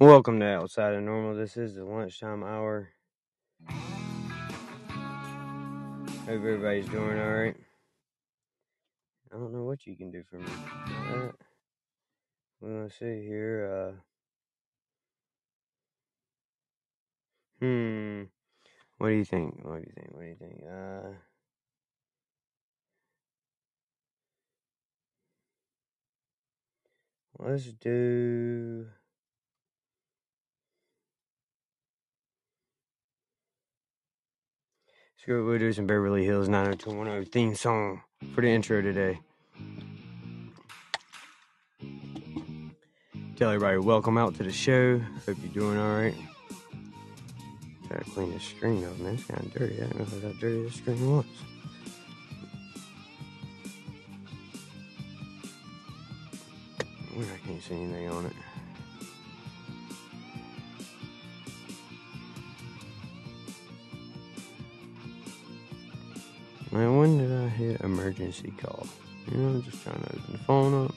Welcome to Outside of Normal. This is the lunchtime hour. Hope everybody's doing all right. I don't know what you can do for me. We're gonna see here. Uh, hmm. What do you think? What do you think? What do you think? Uh, let's do. We'll do some Beverly Hills 90210 theme song for the intro today. Tell everybody welcome out to the show. Hope you're doing all right. Gotta clean this screen up, man. It's kind of dirty. I don't know how dirty this screen was. I can't see anything on it. Man, when did I hit emergency call? You know, just trying to open the phone up.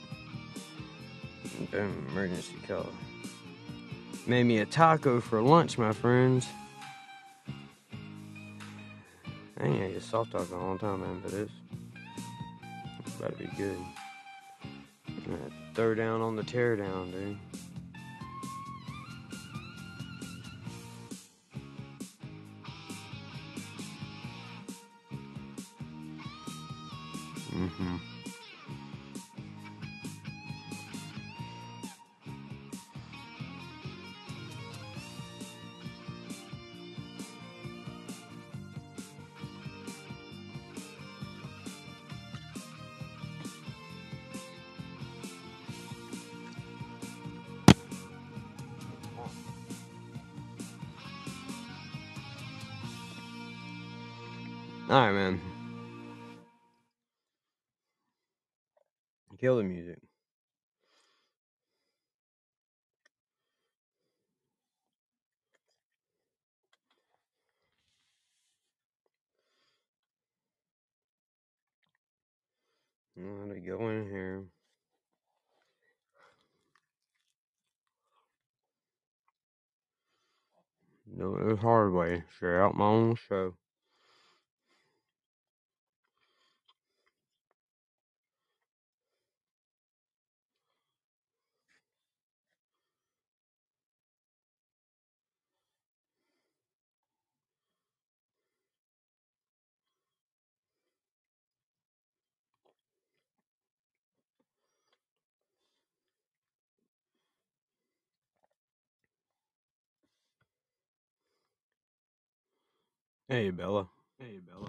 Boom, emergency call. Made me a taco for lunch, my friends. I ain't had a soft taco in a long time, man, but it's, it's about to be good. Throw down on the teardown, dude. Mm-hmm. All right, man. Kill the music. I'm gonna go in here. Do it the hard way. Share out my own show. Hey, Bella. Hey, Bella.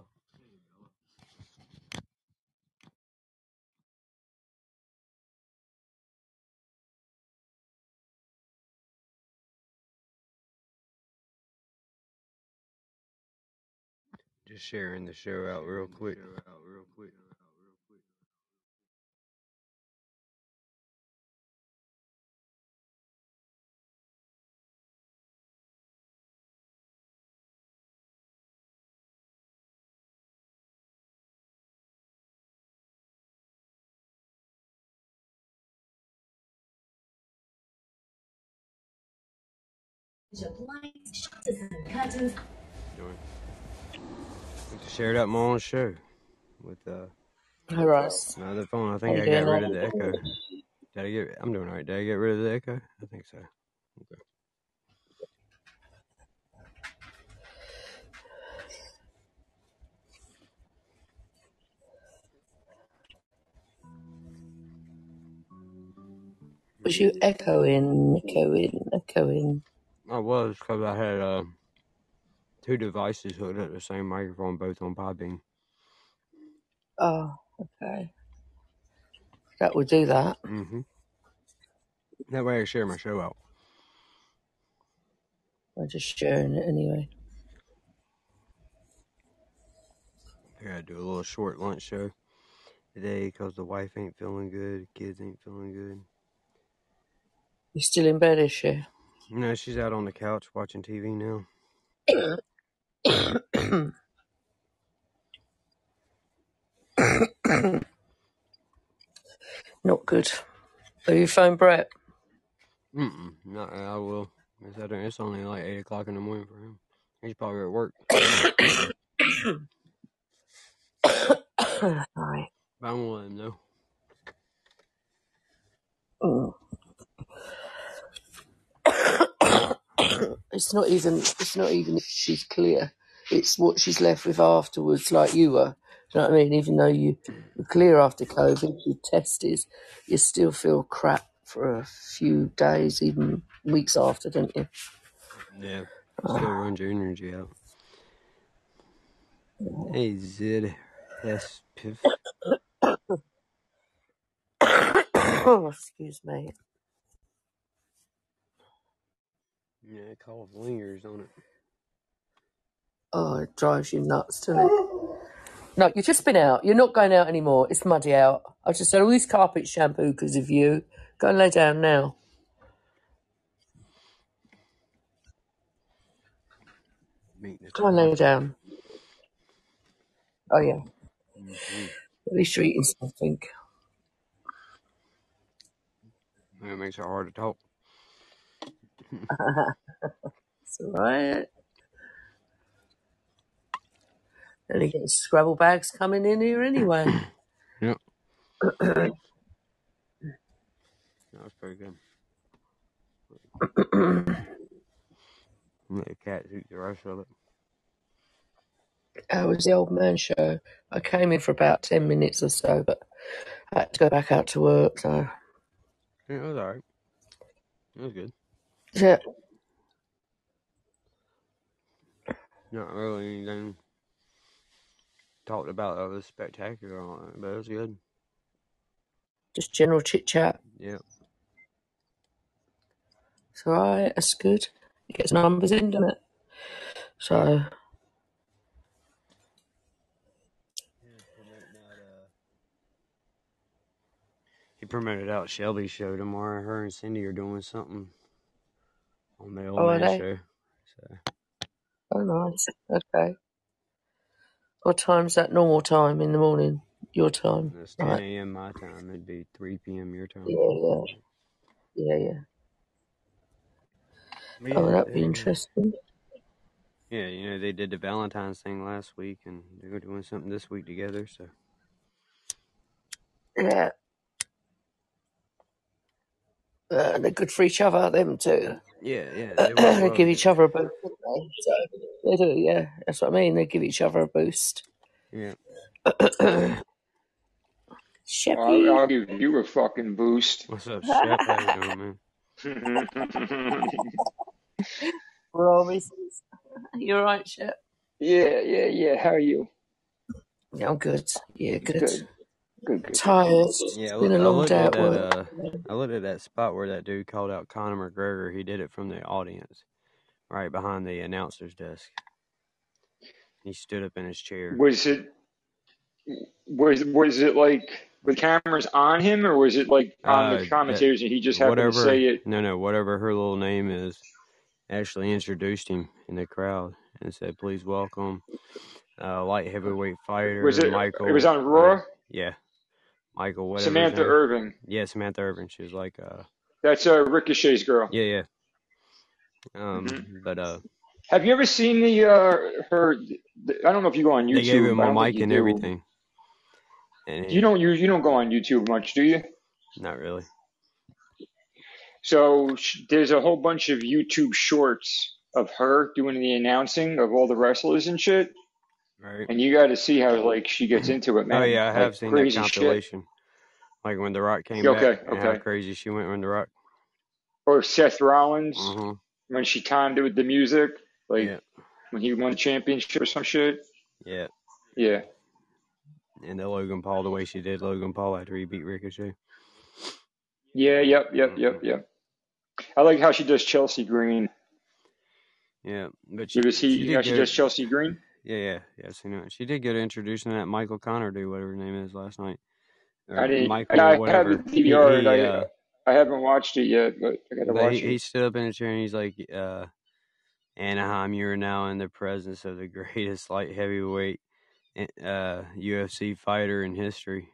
Just sharing the show out real quick. Doing. Shared out my own show with uh Hi, Ross. my other phone. I think I got rid of the echo. Did I get? I'm doing all right. Did I get rid of the echo? I think so. Okay. Was you echoing, echoing, echoing? I was because I had uh, two devices hooked up to the same microphone, both on Podbean. Oh, okay. That would do that. Mm-hmm. That way I share my show out. I'm just sharing it anyway. I gotta do a little short lunch show today because the wife ain't feeling good, kids ain't feeling good. You still in bed, is she? Know, she's out on the couch watching TV now. Not good. Have you phoned Brett? Mm-mm, no, I will. It's, at- it's only like eight o'clock in the morning for him. He's probably at work. Sorry. But I'm gonna let him know. Mm. it's not even it's not even if she's clear. It's what she's left with afterwards, like you were. Do you know what I mean? Even though you were clear after COVID, you tested, you still feel crap for a few days, even weeks after, don't you? Yeah. Ah. Still runs your energy out. Hey, Zid Hespif. oh, excuse me. Yeah, it calls lingers on it. Oh, it drives you nuts, doesn't it? No, you've just been out. You're not going out anymore. It's muddy out. I just had all this carpet shampoo because of you. Go and lay down now. Meeting Go and lay down. Oh, yeah. hmm At least you're eating something. It makes it hard to talk. It's all right. And you get Scrabble bags coming in here anyway. Yep, that was pretty good. Let the cat eat the rest of it. How was the old man show? I came in for about 10 minutes or so, but I had to go back out to work. So, Yeah, it was alright. It was good. Yeah, Not really anything talked about that was spectacular on it, but it was good. just general chit chat. Yeah. It's all right. That's good. It gets numbers in, doesn't it? So, He promoted out Shelby's show tomorrow. Her and Cindy are doing something on the old oh, are they? show. So Oh, nice. Okay. What time's that normal time in the morning? Your time, it's 10 right? a.m. my time. It'd be 3 p.m. your time. Yeah, yeah, yeah, yeah. But Oh, yeah, that'd be they, interesting. yeah, you know, they did the Valentine's thing last week, and they're doing something this week together. So Yeah, uh, they're good for each other, them two. yeah, yeah, they work they well give each other a boost, don't they? So they do, yeah. That's what I mean. They give each other a boost. Yeah, I'll, I'll give you a fucking boost. what's up, Shep? How you doing, man? Robbie says, You're right, Shep. yeah, yeah, yeah. How are you? Yeah, I'm good. Yeah, good. Good, good, good, good, Tired. It's Yeah, I, been loo- a I long looked day at at that. work. Uh, I looked at that spot where that dude called out Conor McGregor. He did it from the audience, right behind the announcer's desk. He stood up in his chair. Was it was was it like with cameras on him, or was it like on Uh, the that commentators and he just happened to whatever. say it? No, no, whatever her little name is, actually introduced him in the crowd and said, "Please welcome, uh, light heavyweight Was fighter it? It was Michael." on Whatever. Raw. Yeah, Michael. Whatever Samantha. Irvin. Yeah, Samantha Irvin. She was like, uh, That's uh, Ricochet's girl. yeah, yeah. Um, hmm but uh, Have you ever seen the uh her? The, I don't know if you go on they gave YouTube. him a mic and do. everything, and You don't you you don't go on YouTube much, do you? not really. So sh- there's a whole bunch of YouTube shorts of her doing the announcing of all the wrestlers and shit, Right. and you got to see how like she gets into it, man. Oh yeah, I Like have seen that crazy shit. compilation. Like when The Rock came Yeah, back Okay, how okay. crazy she went when The Rock. Or Seth Rollins Uh-huh. when she timed it with the music, like Yeah. when he won the championship or some shit. Yeah. Yeah. And the Logan Paul the way she did Logan Paul after he beat Ricochet. Yeah, yep, yep, hmm yep, yep. I like how she does Chelsea Green. Yeah. But she she he how she does Chelsea Green. Yeah, yeah, yeah, I seen it. She did get introduced introducing that Michael Connor dude, whatever his name is last night. I didn't. Michael I have whatever. the He I uh I haven't watched it yet, but I gotta watch he, he stood up in a chair and he's like, uh Anaheim, you are now in the presence of the greatest light heavyweight uh UFC fighter in history.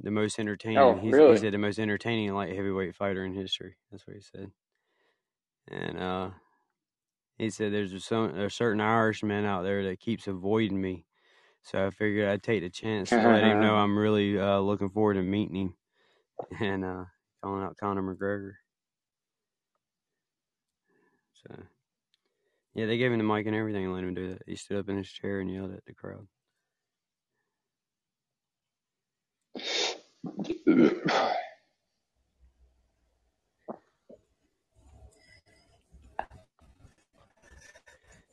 the most entertaining. Oh, he's, really? He said the most entertaining light heavyweight fighter in history. That's what he said. And uh, he said there's a, some, there's certain Irishman out there that keeps avoiding me. So I figured I'd take the chance to let him know I'm really uh, looking forward to meeting him and uh, calling out Conor McGregor. So, yeah, they gave him the mic and everything and let him do that. He stood up in his chair and yelled at the crowd.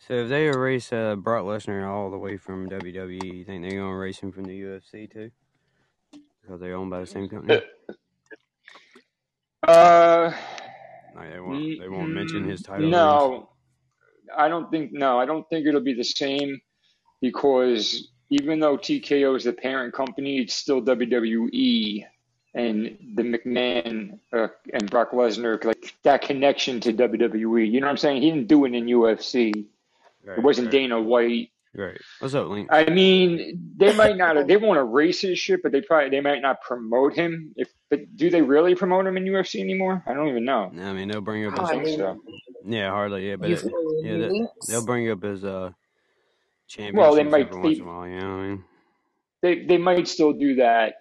So if they erase uh, Brock Lesnar all the way from WWE, you think they're gonna erase him from the UFC too? Because they're owned by the same company. Uh, Like they won't they won't mention his title. no, I don't think. No, I don't think it'll be the same because even though TKO is the parent company, it's still WWE and the McMahon uh, and Brock Lesnar, like that connection to WWE. You know what I'm saying? He didn't do it in UFC. Right, It wasn't right, Dana White. Right. What's up, Link? I mean, they might not. They won't erase his shit, but they probably they might not promote him. If but do they really promote him in UFC anymore? I don't even know. I mean, they'll bring up I his think so. yeah, hardly yeah, but it, yeah, any they, links? they'll bring up his uh Well, they might. every once They, in a while. You know what I mean? they they might still do that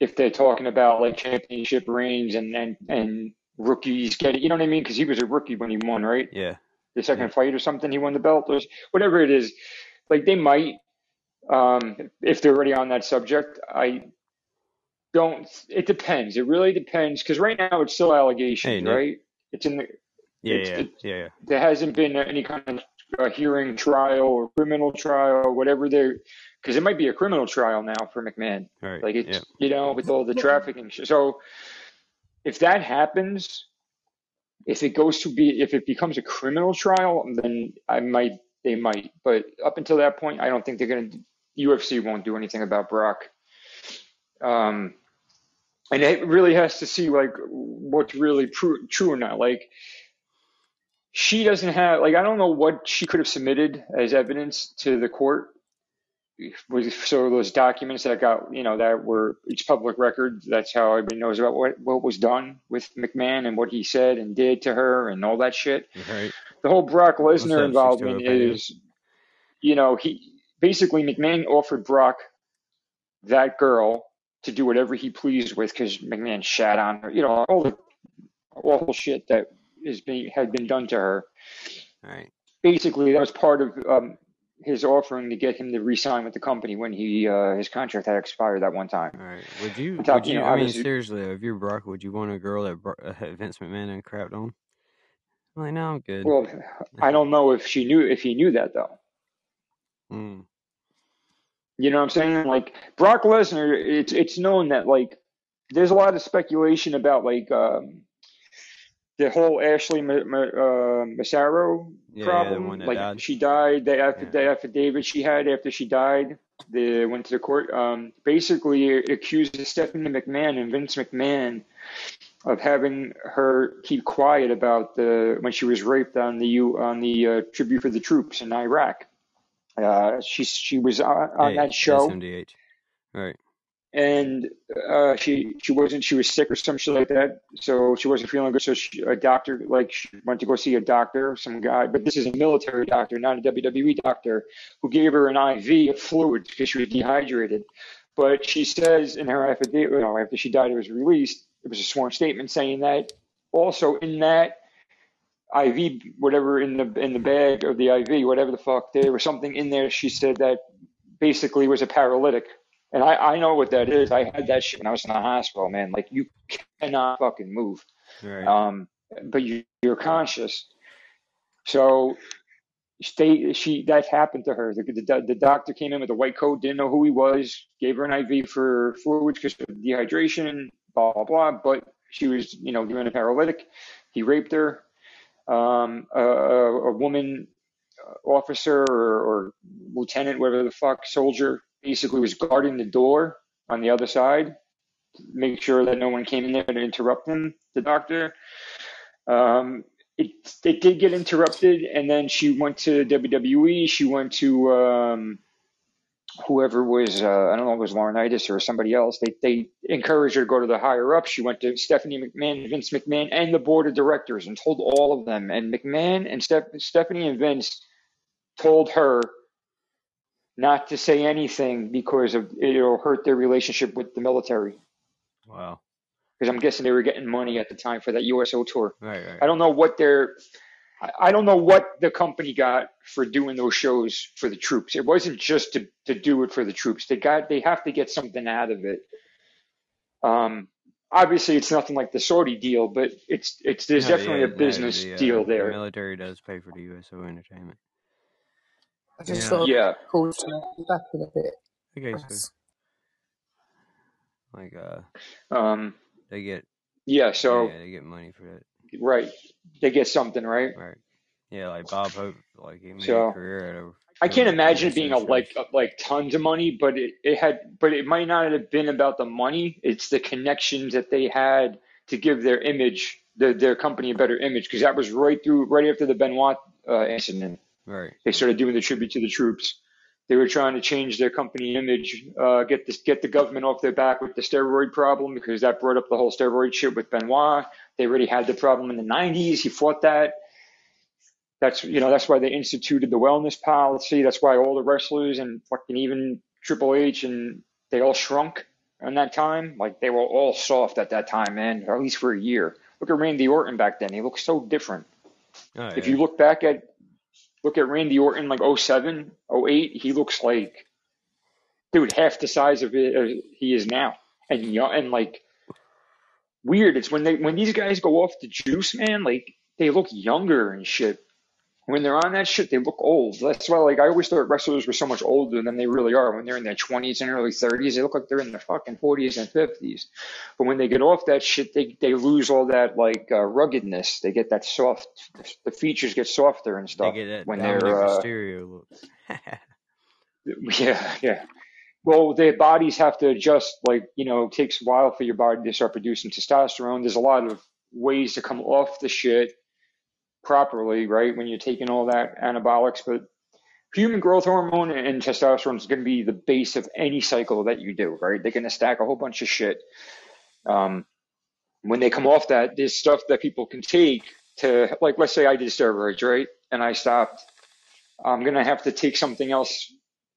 if they're talking about like championship reigns and and and rookies get it. You know what I mean? Because he was a rookie when he won, right? Yeah. The second fight or something, he won the belt or whatever it is. Like they might, um, if they're already on that subject. I don't. It depends. It really depends because right now it's still Hey, allegations, Nick. right? It's in the. Yeah, yeah, it, yeah, yeah. there hasn't been any kind of uh, hearing trial or criminal trial, whatever they're, because it might be a criminal trial now for McMahon. Right. Like Yeah. it's, you know, with all the trafficking. So if that happens, if it goes to be, if it becomes a criminal trial, then I might, they might. But up until that point, I don't think they're going to, UFC won't do anything about Brock. Um, and it really has to see like what's really true, true or not. Like she doesn't have, like, I don't know what she could have submitted as evidence to the court was so those documents that got you know that were it's public record that's how everybody knows about what what was done with McMahon and what he said and did to her and all that shit Right. the whole Brock Lesnar involvement is you know he basically McMahon offered Brock that girl to do whatever he pleased with because McMahon shat on her you know all the awful shit that is being had been done to her All right. basically that was part of um, his offering to get him to re-sign with the company when he uh, his contract had expired that one time. All right. Would you? On top, Would you you? know, I mean, seriously, if you're Brock, would you want a girl that uh, Vince McMahon and crapped on? I'm like, no, I'm good. well, I don't know if she knew if he knew that though. Mm. You know what I'm saying? Like Brock Lesnar, it's it's known that like there's a lot of speculation about like um, the whole Ashley Ma- Ma- uh, Massaro Yeah, problem. like died. she died, the, after, Yeah. the affidavit she had after she died, the went to the court. Um, basically, it accuses Stephanie McMahon and Vince McMahon of having her keep quiet about the when she was raped on the U on the uh, tribute for the troops in Iraq. Uh, she she was on, on Hey, that show SMDH. Right. And uh, she she wasn't she was sick or some shit like that, so she wasn't feeling good. So she, a doctor like she went to go see a doctor, some guy, but this is a military doctor, not a WWE doctor, who gave her an IV of fluid because she was dehydrated. But she says in her affidavit, you know, after she died, it was released. It was a sworn statement saying that also in that IV, whatever in the in the bag of the IV, whatever the fuck, there was something in there. She said that basically was a paralytic. And I, I know what that is. I had that shit when I was in the hospital, man. Like you cannot fucking move. Right. Um, but you, you're conscious. So she, that happened to her. The, the, the doctor came in with a white coat, didn't know who he was, gave her an IV for fluids because of dehydration, blah, blah, blah. But she was, you know, given a paralytic. He raped her. Um, a, a, a woman uh, officer or, or lieutenant, whatever the fuck, soldier, basically was guarding the door on the other side, make sure that no one came in there to interrupt him, the doctor. Um, it, it did get interrupted, and then she went to WWE. She went to um, whoever was, uh, I don't know it was Laurinaitis or somebody else, they, they encouraged her to go to the higher up. She went to Stephanie McMahon, Vince McMahon, and the board of directors and told all of them. And McMahon and Steph, Stephanie and Vince told her not to say anything because of it'll hurt their relationship with the military. Wow. Because I'm guessing they were getting money at the time for that USO tour. Right, right. I don't know what their I don't know what the company got for doing those shows for the troops. It wasn't just to, to do it for the troops. They got they have to get something out of it. Um, obviously, it's nothing like the Saudi deal, but it's it's there's No, definitely yeah, a no, business the, uh, deal there. The military does pay for the USO entertainment. I just Yeah. thought Yeah, called to back in a bit. Okay, so That's- like uh, um, they get yeah. So yeah, they get money for that. right, they get something right. Right. Yeah, like Bob Hope, like he made So- a career out of. I can't imagine it being a like a- like tons of money, but it, it had but it might not have been about the money. It's the connections that they had to give their image, their their company a better image, because that was right through right after the Benoit uh, incident. Right. They started doing the tribute to the troops. They were trying to change their company image, uh, get this get the government off their back with the steroid problem because that brought up the whole steroid shit with Benoit. They already had the problem in the 90s. He fought that. That's you know that's why they instituted the wellness policy. That's why all the wrestlers and fucking even Triple H and they all shrunk in that time. Like they were all soft at that time, man. Or at least for a year. Look at Randy Orton back then. He looked so different. Oh, If you look back at look at Randy Orton like 07, 08, he looks like dude half the size of it uh, he is now, and young and like weird. It's when they when these guys go off the juice, man. Like they look younger and shit. When they're on that shit, they look old. That's why, like, I always thought wrestlers were so much older than they really are. When they're in their 20s and early 30s, they look like they're in their fucking 40s and 50s. But when they get off that shit, they they lose all that like uh, ruggedness. They get that soft. The features get softer and They stuff get that when they're uh, yeah, yeah. Well, their bodies have to adjust. Like you know, it takes a while for your body to start producing testosterone. There's a lot of ways to come off the shit properly, right? When you're taking all that anabolics, but human growth hormone and testosterone is going to be the base of any cycle that you do, right? They're going to stack a whole bunch of shit. Um, when they come off that, there's stuff that people can take to, like, let's say I did steroids, right? And I stopped. I'm going to have to take something else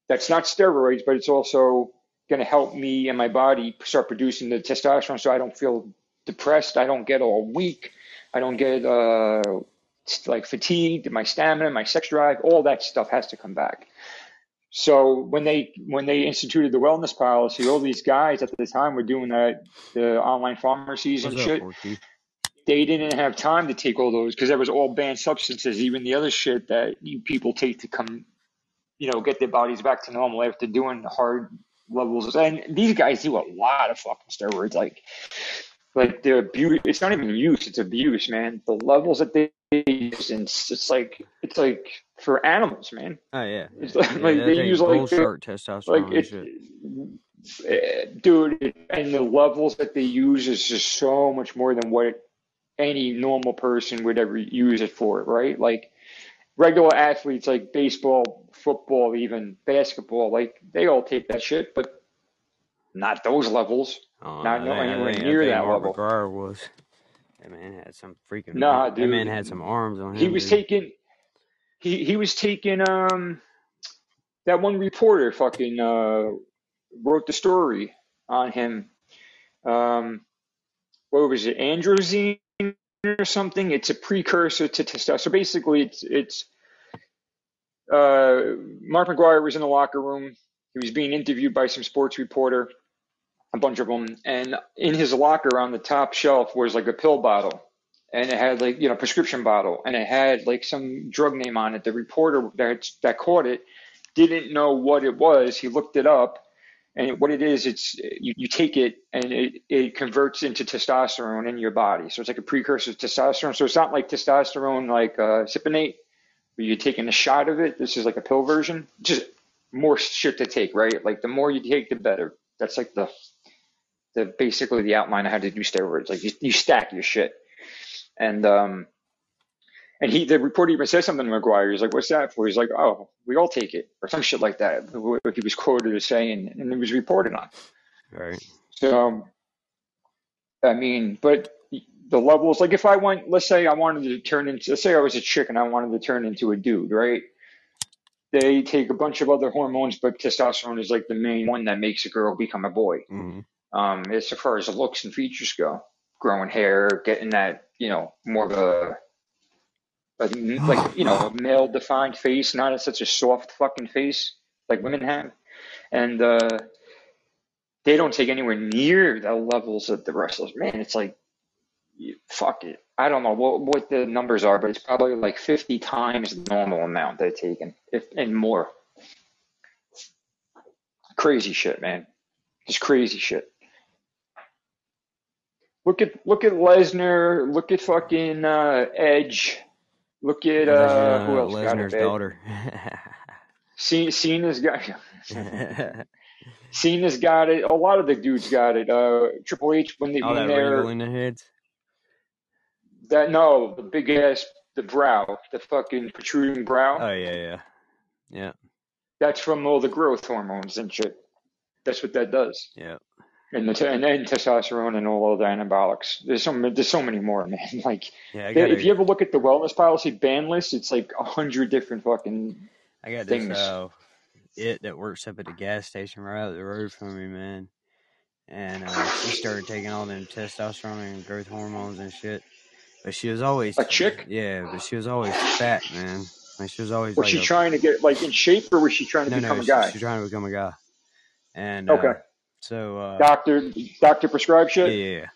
that's not steroids, but it's also going to help me and my body start producing the testosterone so I don't feel depressed. I don't get all weak. I don't get, uh, like fatigue, my stamina, my sex drive, all that stuff has to come back. So when they when they instituted the wellness policy, all these guys at the time were doing that the online pharmacies and What's shit. They didn't have time to take all those because that was all banned substances, even the other shit that you people take to come, you know, get their bodies back to normal after doing hard levels. And these guys do a lot of fucking steroids, like like the abuse. It's not even use; it's abuse, man. The levels that they use, and it's, it's like it's like for animals, man. Oh yeah. It's like, yeah, like they use like shark testosterone like it, eh, dude, and the levels that they use is just so much more than what any normal person would ever use it for, right? Like regular athletes, like baseball, football, even basketball, like they all take that shit, but not those levels. Oh, Not I no I anywhere near that Mark level. McGwire was. That man had some freaking. Nah, dude. that man had some arms on him. He was dude. taking, he he was taking um that one reporter fucking uh wrote the story on him. Um, what was it, androzine or something? It's a precursor to testosterone. So basically, it's it's uh, Mark McGwire was in the locker room. He was being interviewed by some sports reporter, a bunch of them, and in his locker on the top shelf was like a pill bottle, and it had like you know prescription bottle, and it had like some drug name on it. The reporter that that caught it didn't know what it was. He looked it up, and what it is, it's you, you take it and it, it converts into testosterone in your body. So it's like a precursor to testosterone. So it's not like testosterone like uh, where you're taking a shot of it. This is like a pill version. Just more shit to take, right? Like the more you take, the better. That's like the the basically the outline of how to do steroids. Like you, you stack your shit, and um, And he, the reporter even said something to McGwire. He's like, "What's that for?" He's like, "Oh, we all take it," or some shit like that. What he was quoted as saying, and it was reported on. Right. So, I mean, but the levels, like if I went, let's say I wanted to turn into, let's say I was a chick and I wanted to turn into a dude, right? They take a bunch of other hormones, but testosterone is like the main one that makes a girl become a boy. hmm Um, as far as the looks and features go, growing hair, getting that, you know, more of a, like, like you know, a male defined face, not such a soft fucking face like women have. And, uh, they don't take anywhere near the levels of the wrestlers. Man, it's like, fuck it. I don't know what what the numbers are, but it's probably like 50 times the normal amount they're taking, if and more. Crazy shit, man. Just crazy shit. Look at look at Lesnar. Look at fucking uh, Edge. Look at uh, who else Lesnar's daughter. Ce- Cena's got Cena's got it. A lot of the dudes got it. Uh, Triple H when they All when they're in the heads. that no the big ass the brow the fucking protruding brow. Oh yeah, yeah, yeah, That's from all the growth hormones and shit. That's what that does. yeah. And the and then testosterone and all the anabolics. There's so many, there's so many more, man. Like Yeah, I they- got if you ever look at the wellness policy ban list, it's like a hundred different fucking. I got things. this uh, it that works up at the gas station right up the road from me, man. And uh, she started taking all them testosterone and growth hormones and shit. But she was always A chick? Yeah, but she was always fat, man. Like she was always Was like she a- trying to get like in shape, or was she trying to no, become no, a she- guy? she's trying to become a guy. And Okay. uh, so uh, Doctor, doctor prescribed yeah, shit. yeah, yeah.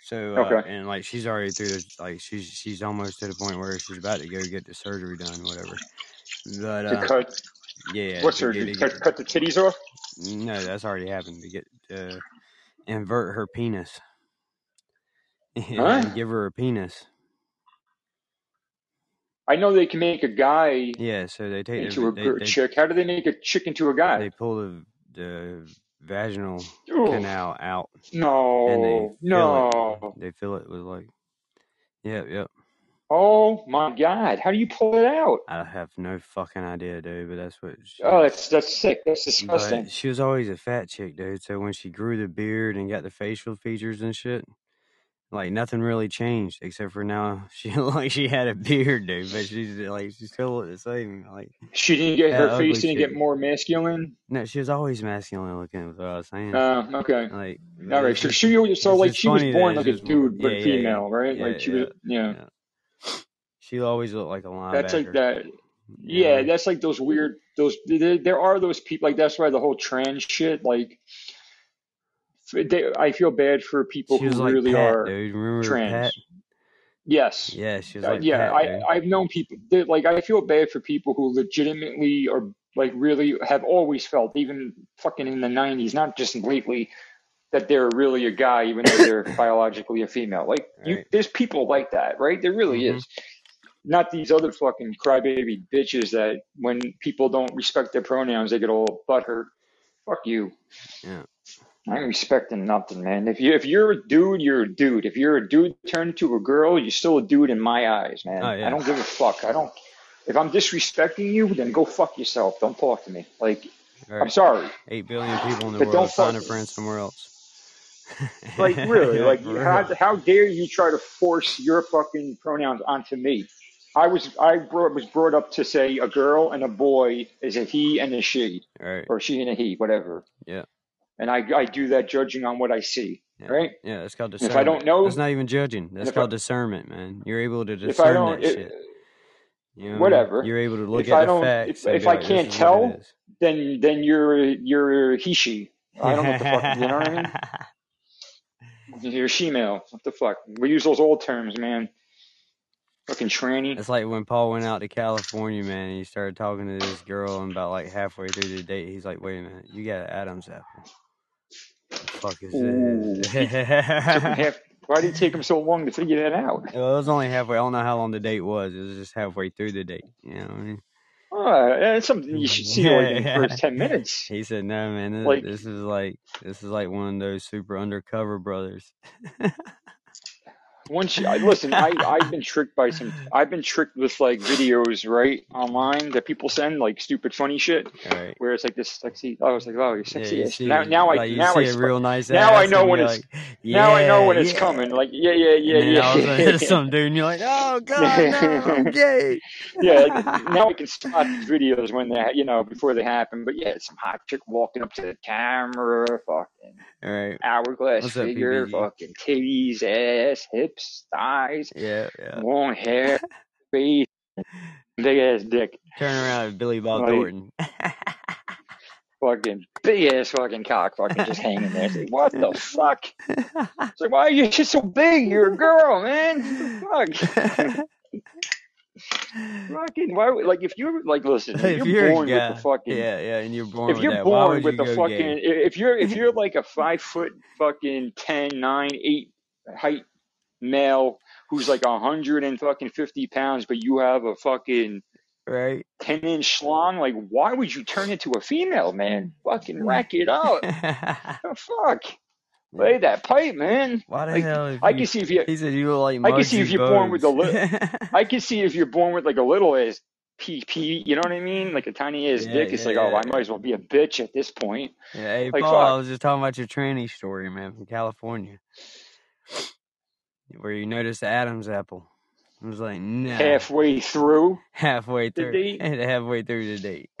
So uh, Okay. and like she's already through this, like she's she's almost to the point where she's about to go get the surgery done, whatever. But To uh, cut, yeah, what her? get- cut, cut the titties off? No, that's already happened. To get uh, invert her penis Huh? and give her a penis. I know they can make a guy Yeah, so they take into a the, they, they, chick. How do they make a chick into a guy? they pull the the vaginal Ooh, canal out and they no, no. it. They fill it with like, yep, yep. Oh my God! How do you pull it out? I have no fucking idea, dude. But that's what. She, Oh, that's that's sick. That's disgusting. She was always a fat chick, dude. So when she grew the beard and got the facial features and shit, like nothing really changed except for now she like she had a beard, dude. But she's like she still looked the same. Like She didn't get her face didn't get more masculine. no, she was always masculine looking. Is what I was saying. Uh, okay. like All right. So she so like she was born like a dude but yeah, yeah, female, right? yeah, like she yeah, was yeah. yeah. She always looked like a linebacker. That's like that. Yeah, that's like those weird those there, there are those people like that's why the whole trans shit like they, I feel bad for people who like really Pat, are dude. Trans. Pat? Yes. Yeah, she was Uh, like yeah, Pat. I I've known people that like I feel bad for people who legitimately are like really have always felt even fucking in the 90s, not just lately that they're really a guy even though they're biologically a female. Like you Right. there's people like that, right? There really Mhm. is. Not these other fucking crybaby bitches that when people don't respect their pronouns they get all butthurt. Fuck you. Yeah. I ain't respecting nothing, man. If you if you're a dude, you're a dude. If you're a dude turned into a girl, you're still a dude in my eyes, man. Oh, yeah. I don't give a fuck. I don't. If I'm disrespecting you, then go fuck yourself. Don't talk to me. Like I'm sorry. Eight billion people in the But world. don't Find a friend somewhere else. Like really, like how, how dare you try to force your fucking pronouns onto me? I was I brought, was brought up to say a girl and a boy is a he and a she, Right. or she and a he, whatever. Yeah. And I I do that judging on what I see, Yeah. right? Yeah, it's called discernment. if. I don't know- it's not even judging. That's called I- discernment, man. You're able to If I discern don't, that it, shit. You know, whatever. You're able to look If at I the don't- facts. if- if I like, can't tell, then then you're you're he she. I don't know what the fuck. You know what I mean? You're she-male. What the fuck? We use those old terms, man. Fucking tranny. It's like when Paul went out to California, man, and he started talking to this girl, and about like halfway through the date, he's like, "Wait a minute, you got an Adam's apple? Fuck is Ooh. this?" Took him half- Why did it take him so long to figure that out? well, it was only halfway. I don't know how long the date was. It was just halfway through the date. You know what I mean? Oh, that's something you should see like in the first ten minutes. He said, "No, man. This, Like- this is like this is like one of those super undercover brothers." once you, I listen, I I've been tricked by some. I've been tricked with like videos right online that people send like stupid funny shit. Right. Where it's like this sexy. Oh, I was like, oh, you're Yeah, sexy. you as- see, now now I like, you now see I real nice now I know when it's like, now I know yeah, when it's coming. Like yeah yeah yeah and yeah. yeah. hit some dude and you're like, oh god, no, I'm gay. Yeah, like, now I can spot these videos when they, you know, before they happen. But yeah, some hot chick walking up to the camera, fucking All right. hourglass What's up, figure, PBG? fucking titties, ass, hips, thighs, Yeah, yeah. long hair, face, big ass dick, Turn around at Billy Bob Like- Thornton. fucking big ass fucking cock, fucking just hanging there. It's like, what the fuck? It's like, why are you just so big? You're a girl, man. What the fuck? Fucking, why? would- Like, if you're like, listen, if, if you're, you're born guy, with the fucking yeah, yeah, and you're born if you're that, born with you the fucking gay? if you're if you're like a five foot fucking ten nine 8 height male who's like a hundred and fucking fifty pounds but you have a fucking Right? 10 inch schlong like why would you turn into a female man fucking rack it out the fuck lay that pipe man Why the Like, hell? I you, can see if you. He said you look like. I can see if you're born with a little. I can see if you're born with like a little ass PP, you know what I mean? Like a tiny ass Yeah, dick. It's yeah, like, oh, yeah. I might as well be a bitch at this point. Yeah, hey Like, Paul, I was just talking about your tranny story, man, from California, where you noticed the Adam's apple. I was like, nah, Halfway through, halfway through. the date? halfway through the date.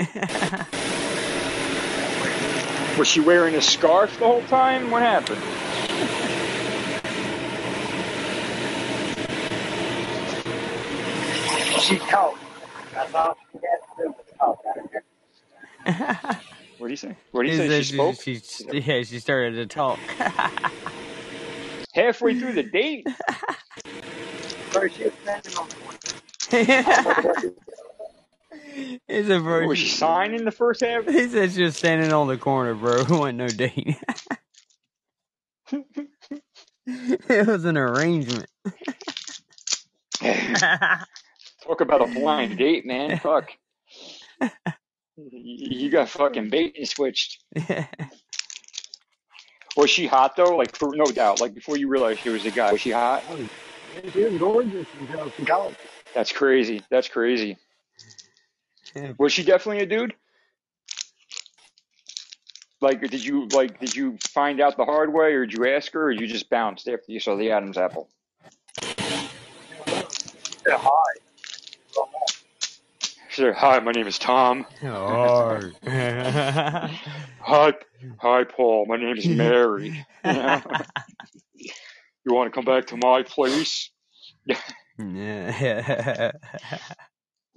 was she wearing a scarf the whole time? What happened? She talked. That's all she had to do was talk. What do you say? What do you say? said She spoke she, she, yeah, she started to talk. halfway through the date. First, she was standing on he said, bro, Was she signing the first half? He said she was standing on the corner, bro. It wasn't no date. it was an arrangement. Talk about a blind date, man. Fuck. You got fucking bait and switched. Was she hot though? Like, for, no doubt. Like before you realized she was a guy. Was she hot? She was gorgeous until she called. That's crazy. That's crazy. Mm. Was she definitely a dude? Like, did you like? Did you find out the hard way, or did you ask her, or did you just bounced after you saw the Adam's apple? Said hi. She "Hi, my name is Tom. Hard. Oh. Hi, hi, Paul. My name is Mary. you want to come back to my place? yeah.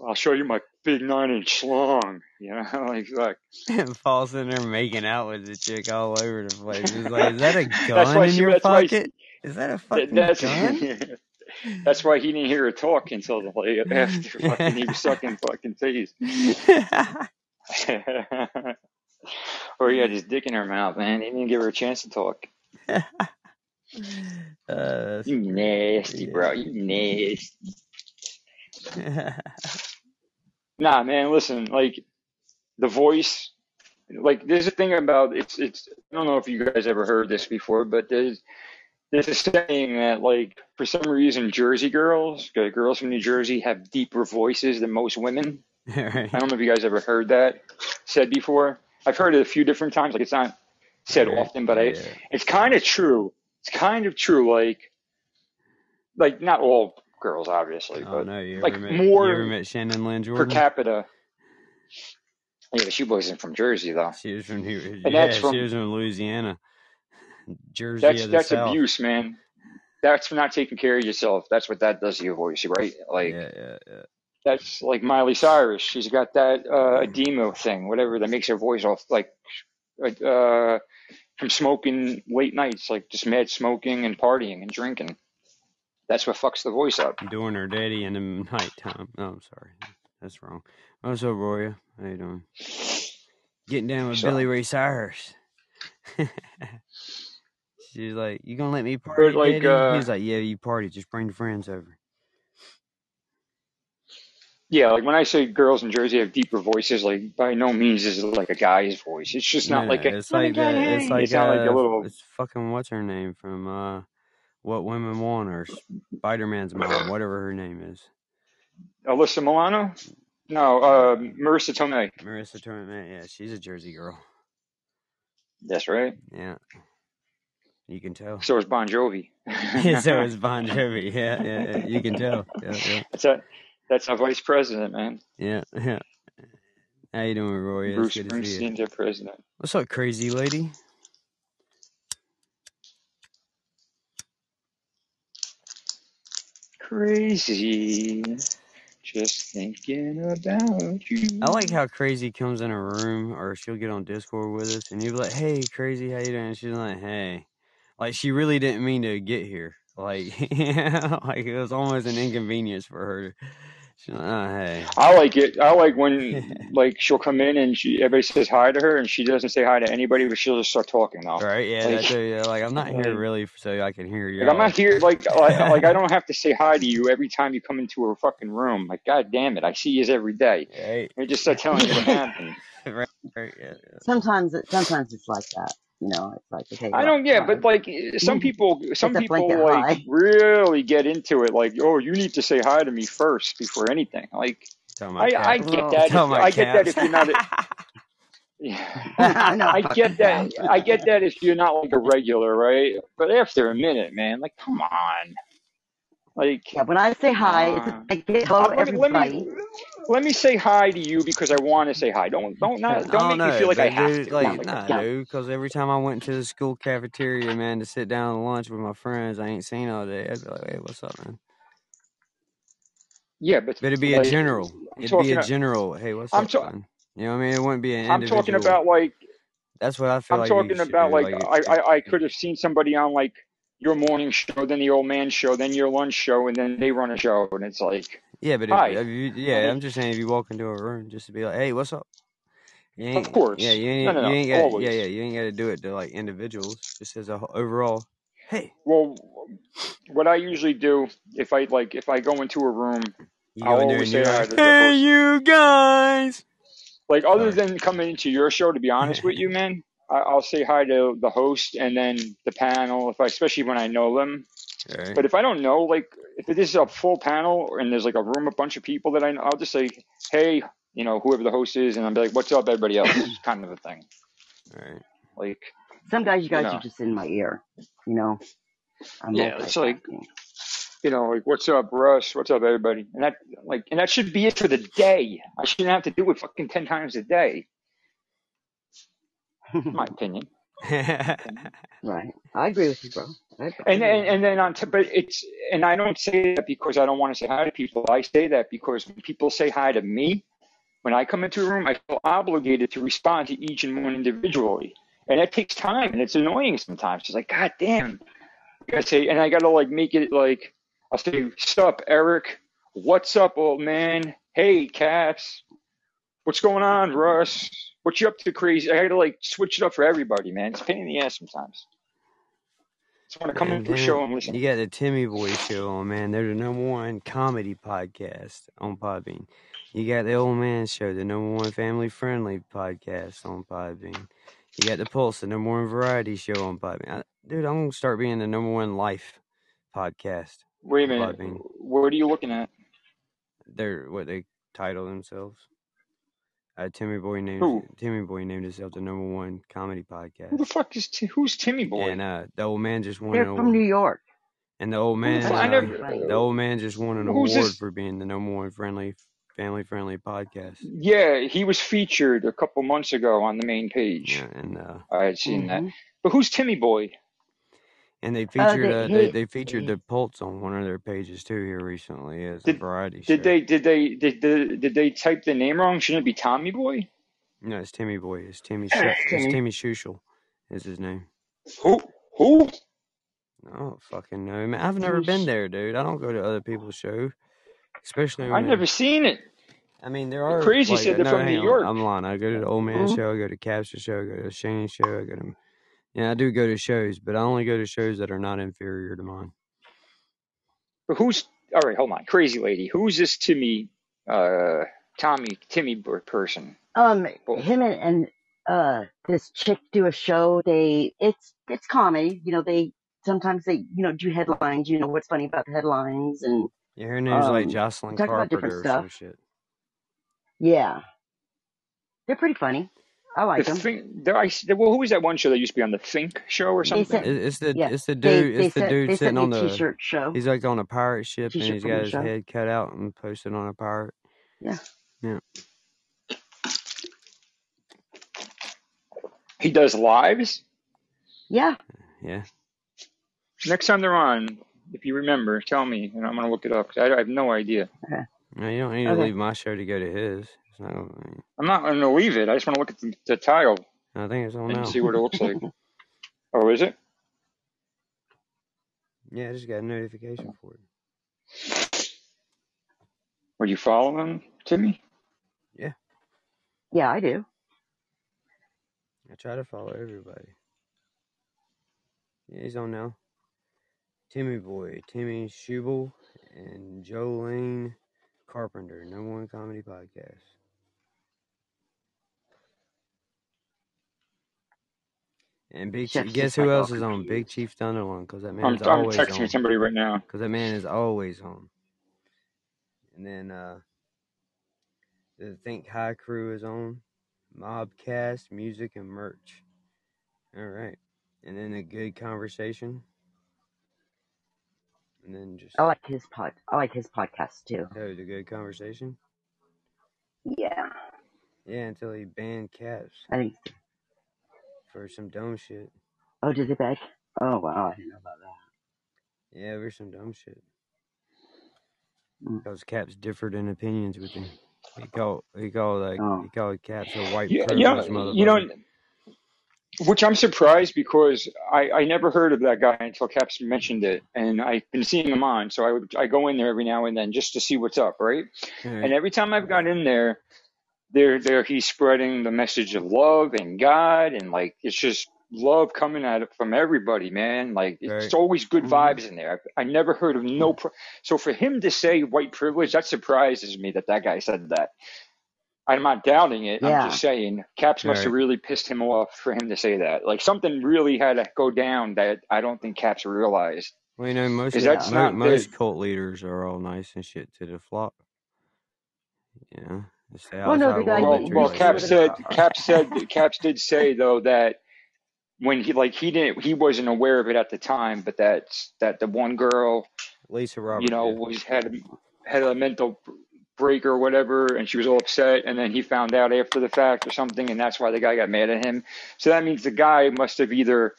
I'll show you my big nine-inch long, You know, like, like falls in there making out with the chick all over the place. It's like, is that a gun in she- your why? Is that a fucking that's gun? that's why he didn't hear her talk until the like, after fucking he was sucking fucking titties. or he had his dick in her mouth, man. He didn't give her a chance to talk. uh, You nasty, bro. You nasty. Nah, man. Listen, like the voice. Like there's a thing about it's. It's. I don't know if you guys ever heard this before, but there's there's a saying that like for some reason Jersey girls, girls from New Jersey, have deeper voices than most women. right. I don't know if you guys ever heard that said before. I've heard it a few different times. Like it's not said Right. often, but I Yeah. it's kind of true. It's kind of true. Like, like not all girls, obviously, Oh but no, you like met, more you ever met Shannon Lynn per capita. Yeah, she wasn't from Jersey though. She was from here. And yeah, that's from- she was from Louisiana, Jersey That's that's South. abuse, man. That's for not taking care of yourself. That's what that does to your voice, right? Like yeah, yeah, yeah. that's like Miley Cyrus. She's got that uh, edema thing, whatever that makes her voice off like uh, from smoking late nights, like just mad smoking and partying and drinking. That's what fucks the voice up. Doing her daddy in the nighttime. Oh, I'm sorry, that's wrong. What's up, Roya? How you doing? Getting down with So- Billy Ray Cyrus. She's like, "You gonna let me party, like, daddy?" uh, He's like, "Yeah, you party. Just bring the friends over." Yeah, like when I say girls in Jersey have deeper voices, like by no means is it like a guy's voice. It's just not No, like a, it's like "Oh my that. God, It's like it's not like uh, a little. It's fucking what's her name from uh, What Women Want or Spider Man's mom, whatever her name is. Alyssa Milano? No, uh, Marisa Tomei. Marisa Tomei, yeah, she's a Jersey girl. That's right. Yeah. You can tell. So is Bon Jovi. so is Bon Jovi. Yeah, yeah, yeah. You can tell. Yeah, yeah. That's a that's a vice president, man. Yeah, yeah. How you doing, Roy? Bruce see you. President. What's up, crazy lady? Crazy. Just thinking about you. I like how crazy comes in a room, or she'll get on Discord with us, and you'll be like, "Hey, crazy, how you doing?" And she's like, "Hey," like she really didn't mean to get here. Like, like it was almost an inconvenience for her. She's "Oh, hey." I like it. I like when like she'll come in and she everybody says hi to her and she doesn't say hi to anybody, but she'll just start talking now. Right? Yeah, Like- that's it, yeah. Like I'm not here really so I can hear you. Like I'm not here like like, like I don't have to say hi to you every time you come into her fucking room. Like god damn it, I see you every day. Right, I just start telling you what happened. right, right. Yeah, yeah. Sometimes, it, sometimes it's like that. You know, it's like okay. I don't. Yeah, hi. but like some people, some It's a people blanket like hi. really get into it. Like, oh, you need to say hi to me first before anything. Like, Talking I, I cats. get that. If, Talking about I get that if you're not. A, yeah. I know. I get that. fucking I get that if you're not like a regular, right? But after a minute, man, like, come on. Like, Yeah, when I say hi, it's Uh, I get hello I'm gonna- let everybody. me let me say hi to you because I want to say hi. Don't don't not don't don't make know, me feel like I have dude, to. like, Like, nah, yeah. dude, because every time I went to the school cafeteria, man, to sit down at lunch with my friends I ain't seen all day, I'd be like, hey, what's up, man? yeah, but But it'd be like, a general. I'm It'd talking be a about- general, hey, what's I'm up, ta- man? You know what I mean? It wouldn't be an I'm individual. talking about like That's what I feel I'm like. you talking should about do, like it- I, I I could have seen somebody on like your morning show, then the old man show, then your lunch show, and then they run a show, and it's like yeah, but if, if you, yeah, I'm just saying if you walk into a room just to be like, hey, what's up? You ain't, Of course. Yeah, you ain't, No, no, no, you ain't got, always. yeah, yeah, you ain't got to do it to like individuals. Just as a overall, hey, well, what I usually do if I like if I go into a room, I'll go in there always say hi like, to the hey, you guys. like other Sorry. than coming into your show, to be honest with you, man, I, I'll say hi to the host and then the panel, if I especially when I know them. Right. But if I don't know, like if this is a full panel and there's like a room, a bunch of people that I know, I'll just say, hey, you know, whoever the host is, and I'll be like, what's up, everybody else, kind of a thing. right. Like, Some guys, you guys No. are just in my ear. You know. I'm Yeah, it's like- multitasking. you know, like what's up, Russ? What's up, everybody? And that, like, and that should be it for the day. I shouldn't have to do it fucking ten times a day. my opinion. right. I agree with you, bro. And and, and then on, t- but it's, and I don't say that because I don't want to say hi to people. I say that because when people say hi to me, when I come into a room, I feel obligated to respond to each and one individually, and that takes time, and it's annoying sometimes. It's like, God damn, I gotta say, and I gotta like make it like, I'll say, "Sup, Eric? What's up, old man? Hey, Caps, what's going on, Russ? What you up to, crazy?" I gotta like switch it up for everybody, man. It's a pain in the ass sometimes. So when I come into a show and listen, You got the Timmy Boy show on, man. They're the number one comedy podcast on Podbean. You got the Old Man Show, the number one family friendly podcast on Podbean. You got the Pulse, the number one variety show on Podbean. I, dude, I'm gonna start being the number one life podcast. Wait a minute. Podbean. What are you looking at? They're what they title themselves. Uh, Timmy Boy named Who? Timmy Boy named himself the number one comedy podcast. Who podcast. the fuck is Ti- who's Timmy Boy? And uh, the old man just won They're an from New award. York. And the old man, fuck- I uh, never- the old man just won an Who's award this? for being the number one friendly, family friendly podcast. Yeah, he was featured a couple months ago on the main page. Yeah, and uh, I had seen that. Mhm. But who's Timmy Boy? And they Uh, featured they- uh, they, they featured the Pulse on one of their pages too here recently as a Did- variety show. Did they did they did, did, did they type the name wrong? Shouldn't it be Tommy Boy? No, it's Timmy Boy. It's Timmy. Shu- it's Timmy. Schuschel is his name. Who who? I don't fucking know, man. I've never been there, dude. I don't go to other people's show, especially I've never seen it. I mean, there are Crazy like, said they're no, from New on, York. I'm lying. I go to the Old Man Mhm. show. I go to Capster show. I go to Shane show. I go to yeah, I do go to shows, but I only go to shows that are not inferior to mine. But who's all right? Hold on, crazy lady. Who's this Timmy? Uh, Tommy Timmy Boy person? Um, Well- him and, and uh this chick do a show. They it's it's comedy. You know they sometimes they, you know, do headlines. You know what's funny about the headlines, and Yeah, her name's like um, Jocelyn talk about different Carpenter or some stuff. shit. Yeah, they're pretty funny. I The like them. thing, there, I, well, who was that one show that used to be on the Think show or something? sent, It, it's the yeah, it's the dude they it's the sent dude sitting on the T-shirt show, he's like on a pirate ship and T-shirt he's from got his show. head cut out and posted on a pirate. Yeah, Yeah. He does lives. yeah. Yeah. Next time they're on, if you remember, tell me, and I'm gonna look it up 'cause I, I have no idea. Okay. No, you don't need to leave my show to go to his. It's not I, I'm not gonna leave it. I just want to look at the, the title I think it's on and now. see what it looks like. Oh, is it? Yeah, I just got a notification for it. Were you following Timmy? Yeah. Yeah, I do. I try to follow everybody. Yeah, he's on now. Timmy Boy, Timmy Schubel, and Jolene Carpenter, number one comedy podcast. And Big Chief, guess who else is on? Big. Chief Thunderlun, because that man I'm is I'm always texting on. somebody right now. Because that man is always on. And then uh, the Think High crew is on. Mobcast, music, and merch. All right. And then a good conversation. And then just I like his pod. I like his podcast too. oh, the good conversation. Yeah, Yeah, until he banned caps I think. For some dumb shit. Oh, did they back? Oh wow, I didn't know about that. Yeah, for some dumb shit. Mm. Because caps differed in opinions with him. He called he called like Oh, he called caps a white Yeah, you know, you know, which I'm surprised because I, I never heard of that guy until Caps mentioned it, and I've been seeing him on, so I would I go in there every now and then just to see what's up, right? All And every time I've gone in there, there there he's spreading the message of love and God, and like it's just love coming out of, from everybody, man. Like it's always good Mhm. vibes in there. I, I never heard of no. Pro- so for him to say white privilege, that surprises me that that guy said that. I'm not doubting it. Yeah. I'm just saying Caps must have really pissed him off for him to say that. Like something really had to go down that I don't think Caps realized. Well, you know, most Yeah. that's not most good. cult leaders are all nice and shit to the flock. You know, it's the Well, no, the guy Well, well, treats he like Caps live in shit. said Cap said Caps did say though that when he like he didn't he wasn't aware of it at the time, but that that the one girl Lisa Roberts, you know yeah. was had a, had a mental break or whatever, and she was all upset, and then he found out after the fact or something, and that's why the guy got mad at him. So that means the guy must have either,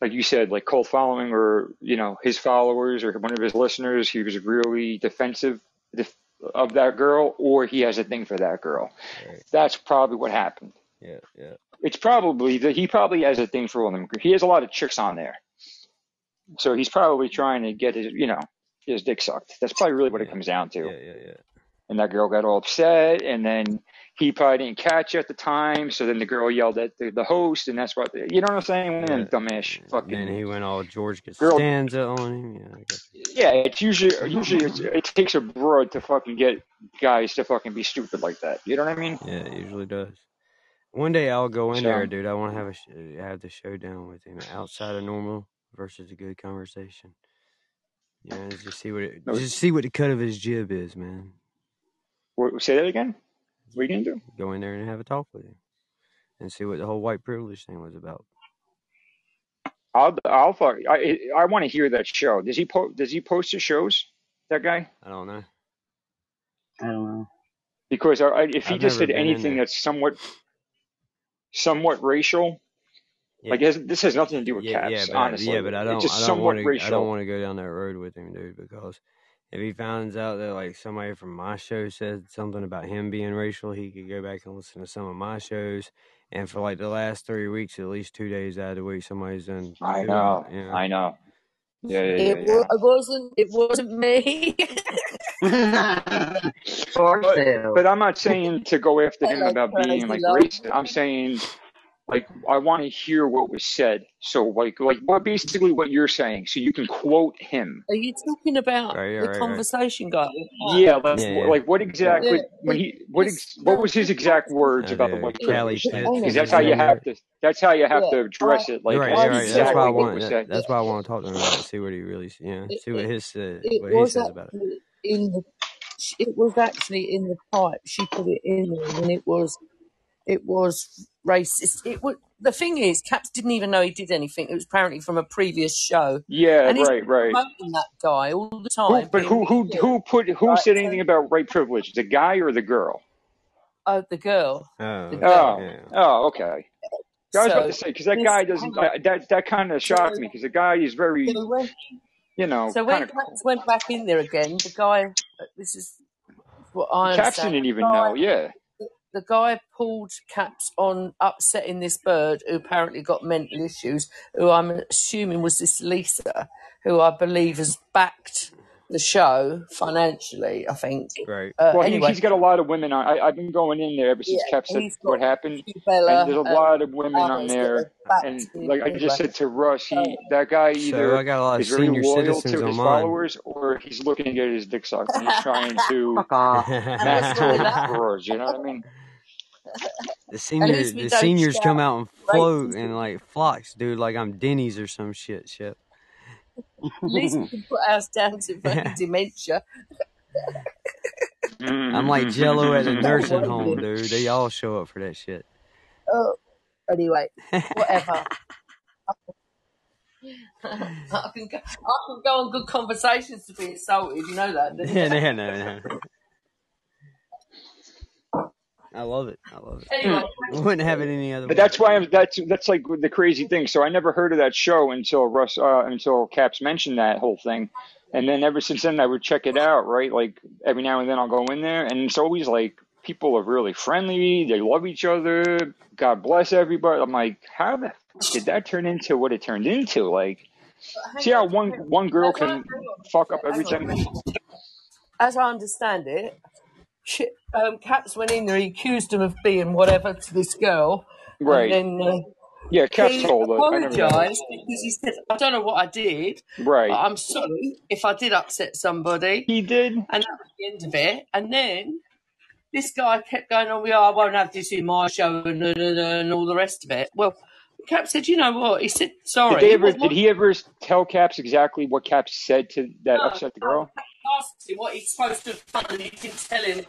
like you said, like cult following, or you know his followers or one of his listeners, he was really defensive def- of that girl, or he has a thing for that girl. Right. That's probably what happened. Yeah, yeah. It's probably that he probably has a thing for them. He has a lot of chicks on there, so he's probably trying to get his, you know, his dick sucked. That's probably really what it comes down to Yeah, yeah, yeah. and that girl got all upset and then he probably didn't catch it at the time so then the girl yelled at the, the host and that's what you know what i'm saying one of them Yeah. dumbass And then he went all George girl Costanza on him. Yeah, yeah it's usually usually it's, it takes a broad to fucking get guys to fucking be stupid like that you know what i mean Yeah, it usually does. One day I'll go in there, dude. I want to have a sh- have the showdown with him outside of normal versus a good conversation. You know, just see what it, just see what the cut of his jib is, man. say that again what are you gonna do? Go in there and have a talk with him and see what the whole white privilege thing was about. i'll i'll i i want to hear that show. Does he po- does he post his shows that guy? I don't know. I don't know. because I, I- if he I've just never did anything that's somewhat somewhat racial Yeah, like has, this has nothing to do with yeah, yeah, caps but I, honestly. yeah, but I don't, just I don't somewhat want to, I don't want to go down that road with him, dude, because if he finds out that like somebody from my show said something about him being racial, he could go back and listen to some of my shows, and for like the last three weeks, at least two days out of the week, somebody's done I doing, know, you know. I know. Yeah, So yeah, It, yeah, it wasn't. It wasn't me. But but I'm not saying to go after him about being like love. racist. I'm saying like I want to hear what was said. So like like what basically what you're saying, so you can quote him. Are you talking about Right, yeah, the right, right. conversation guy? Yeah, like, Yeah, yeah. like what exactly Yeah, when he what ex, what was his exact words Uh, about the the white privilege shit. thing? Hang on. Because that's how you have to that's how you have to Yeah. address it. Like You're right, that's right. That's why I want. was That, that's why I want to talk to him about it. See what he really, yeah, It, see what it, his uh, what he says about it. in the. It was actually in the pipe. She put it in and it was. It was racist. It was. The thing is, Caps didn't even know he did anything. It was apparently from a previous show, Yeah, and he's right, right. that guy all the Who, time, but who, who, who put, who Right? said So, anything about white privilege? The guy or the girl? oh, the girl, Oh, the okay, girl. Oh, yeah. oh, okay. I was about to say because that this, guy doesn't. hang on. I, that that kind of So, shocked me because the guy is very, so when you know, so kind when of. Caps went back in there again, the guy. Uh, this is what I Caps didn't even know. Yeah, the guy pulled caps on upsetting this bird who apparently got mental issues, who I'm assuming was this Lisa, who I believe has backed the show financially, I think. Right. Uh, well, he, anyway, he's got a lot of women on. I, I've been going in there ever since yeah, Cap said what happened, Hugh and there's a and lot of women on there. And like I just said to Russ, he that guy So I either got a lot of is very loyal citizens to his mine. followers or he's looking to get his dick sucked and he's trying to Fuck off. and match not only George that, George. You know what I mean? The senior, the seniors come out and float racism. in like flocks, dude, like I'm Denny's or some shit. Shit. At least we can put ours down to fucking dementia. I'm like Jello at the nursing home, dude. They all show up for that shit. Oh, anyway, whatever. I can go. I can go on good conversations to be insulted. You know that, Yeah, no, no, no. I love it. I love it. Anyway, I wouldn't have it any other But way. that's why I'm, that's that's like the crazy thing. So I never heard of that show until Russ uh, until Caps mentioned that whole thing, and then ever since then I would check it out. Right, like every now and then I'll go in there, and it's always like people are really friendly. They love each other. God bless everybody. I'm like, how the did that turn into what it turned into? Like, hang see how one one girl As I, hang can fuck up Hang everything. As I understand it, she, um, Caps went in there. He accused him of being whatever to this girl, and Right. then uh, Yeah, Caps he told us. I apologised because he said, "I don't know what I did, Right. I'm sorry if I did upset somebody." He did. And that was the end of it. And then this guy kept going on, yeah, I won't have this in my show and, and, and, and all the rest of it. Well, Cap said, you know what? He said, Did sorry. they ever? What, Did he ever tell Caps exactly what Caps said to that No, upset the no. girl? Asked him what he's supposed to have done and he didn't tell him.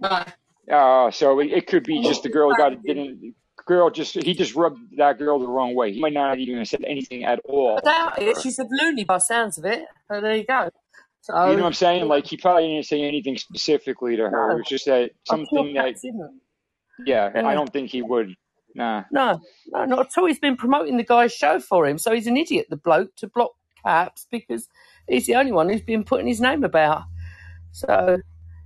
No. Uh, so it, it could be just the girl got didn't girl just he just rubbed that girl the wrong way. He might not even have said anything at all. doubt to it. her. She said loony by sounds of it. So there you go. You know what I'm saying? Like he probably didn't say anything specifically to her. It was just that something that didn't. yeah, I don't think he would. Nah. No, no, not at all. He's been promoting the guy's show for him. So he's an idiot, the bloke, to block Caps because he's the only one who's been putting his name about. So,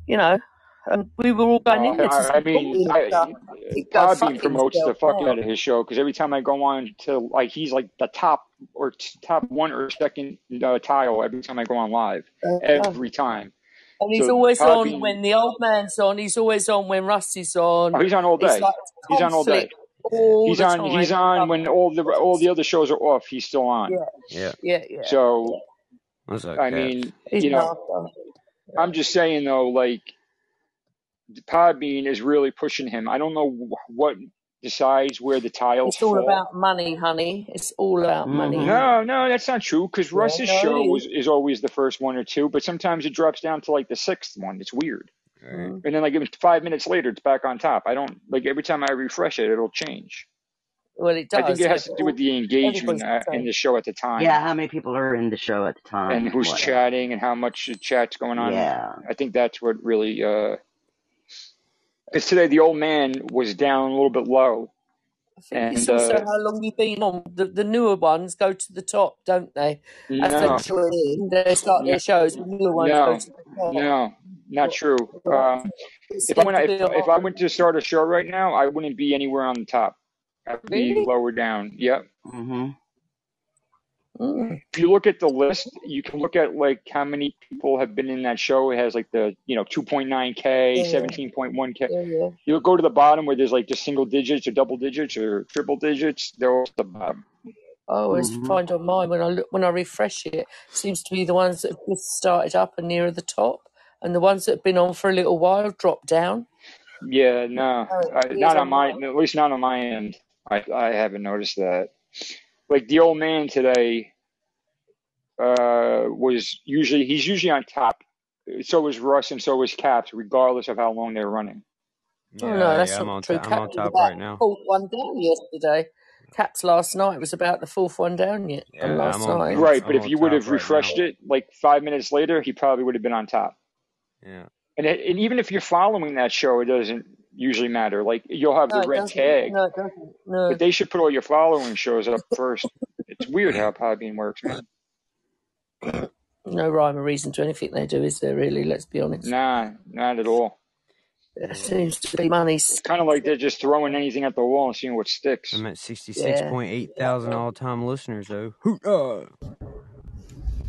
you know, and we were all going in there to I, I support mean. I, So he'd go fuck Podbean promotes the himself fuck out of his show because every time I go on to like he's like the top or t- top one or second uh, tile every time I go on live Uh, every time. and he's So always on when the old man's on. He's always on when Rusty's on. oh, he's on all day. like He's on all day. all He's on. time. He's on when all the all the other shows are off. He's still on. Yeah, Yeah. yeah, yeah. So What's up, I mean, He's you know, nasty. I'm just saying though, like Podbean is really pushing him. I don't know what decides where the tiles It's all fall. about money, honey. It's all about money. hmm No, no, that's not true. Because Yeah, Russ's no, show is. is always the first one or two, but sometimes it drops down to like the sixth one. It's weird. Right. Mm. And then like even five minutes later, it's back on top. I don't like every time I refresh it, it'll change. Well, it does. I think it has to do with the engagement uh, in the show at the time Yeah, how many people are in the show at the time and and who's whatever. chatting and how much chat's going on. Yeah. I think that's what really. uh Because today the old man was down a little bit low, I think it's and also uh how long you've been on. The, the newer ones go to the top, don't they? They no, join they start no, their shows. The newer ones go no, to the top. no, not true. Um, if I went, if, if. I went to start a show right now, I wouldn't be anywhere on the top. I would be Really? lower down. Yep. hmm Mm. If you look at the list, you can look at like how many people have been in that show. It has like the you know 2.9k, Yeah. 17.1k. Yeah, yeah. You go to the bottom where there's like just single digits or double digits or triple digits. They're all at the bottom. I always Mhm. find on mine when I look when I refresh it, it, seems to be the ones that have just started up and nearer the top, and the ones that have been on for a little while drop down. Yeah, no, Oh, I, not on on my, mine. at least not on my end. I I haven't noticed that. Like the old man today, uh, was usually he's usually on top. So was Russ and so was Caps, regardless of how long they're running. Oh Yeah, no, that's yeah, I'm not on true. top. I'm on top right now. fourth one down yesterday. Caps last night was about the fourth one down yet Yeah, last I'm on. night. I'm, Right, but if you would have right refreshed now. it like five minutes later, he probably would have been on top. Yeah. And it, and even if you're following that show, it doesn't usually matter. Like you'll have No, the it red doesn't. tag, No, it. No. but they should put all your following shows up first. It's weird how Podbean works, man. No rhyme or reason to anything they do, is there really? Let's be honest. Nah, not at all. There seems to be money. It's kind of like they're just throwing anything at the wall and seeing what sticks. I'm at Yeah. 66.8 thousand all-time listeners though. Hoorah!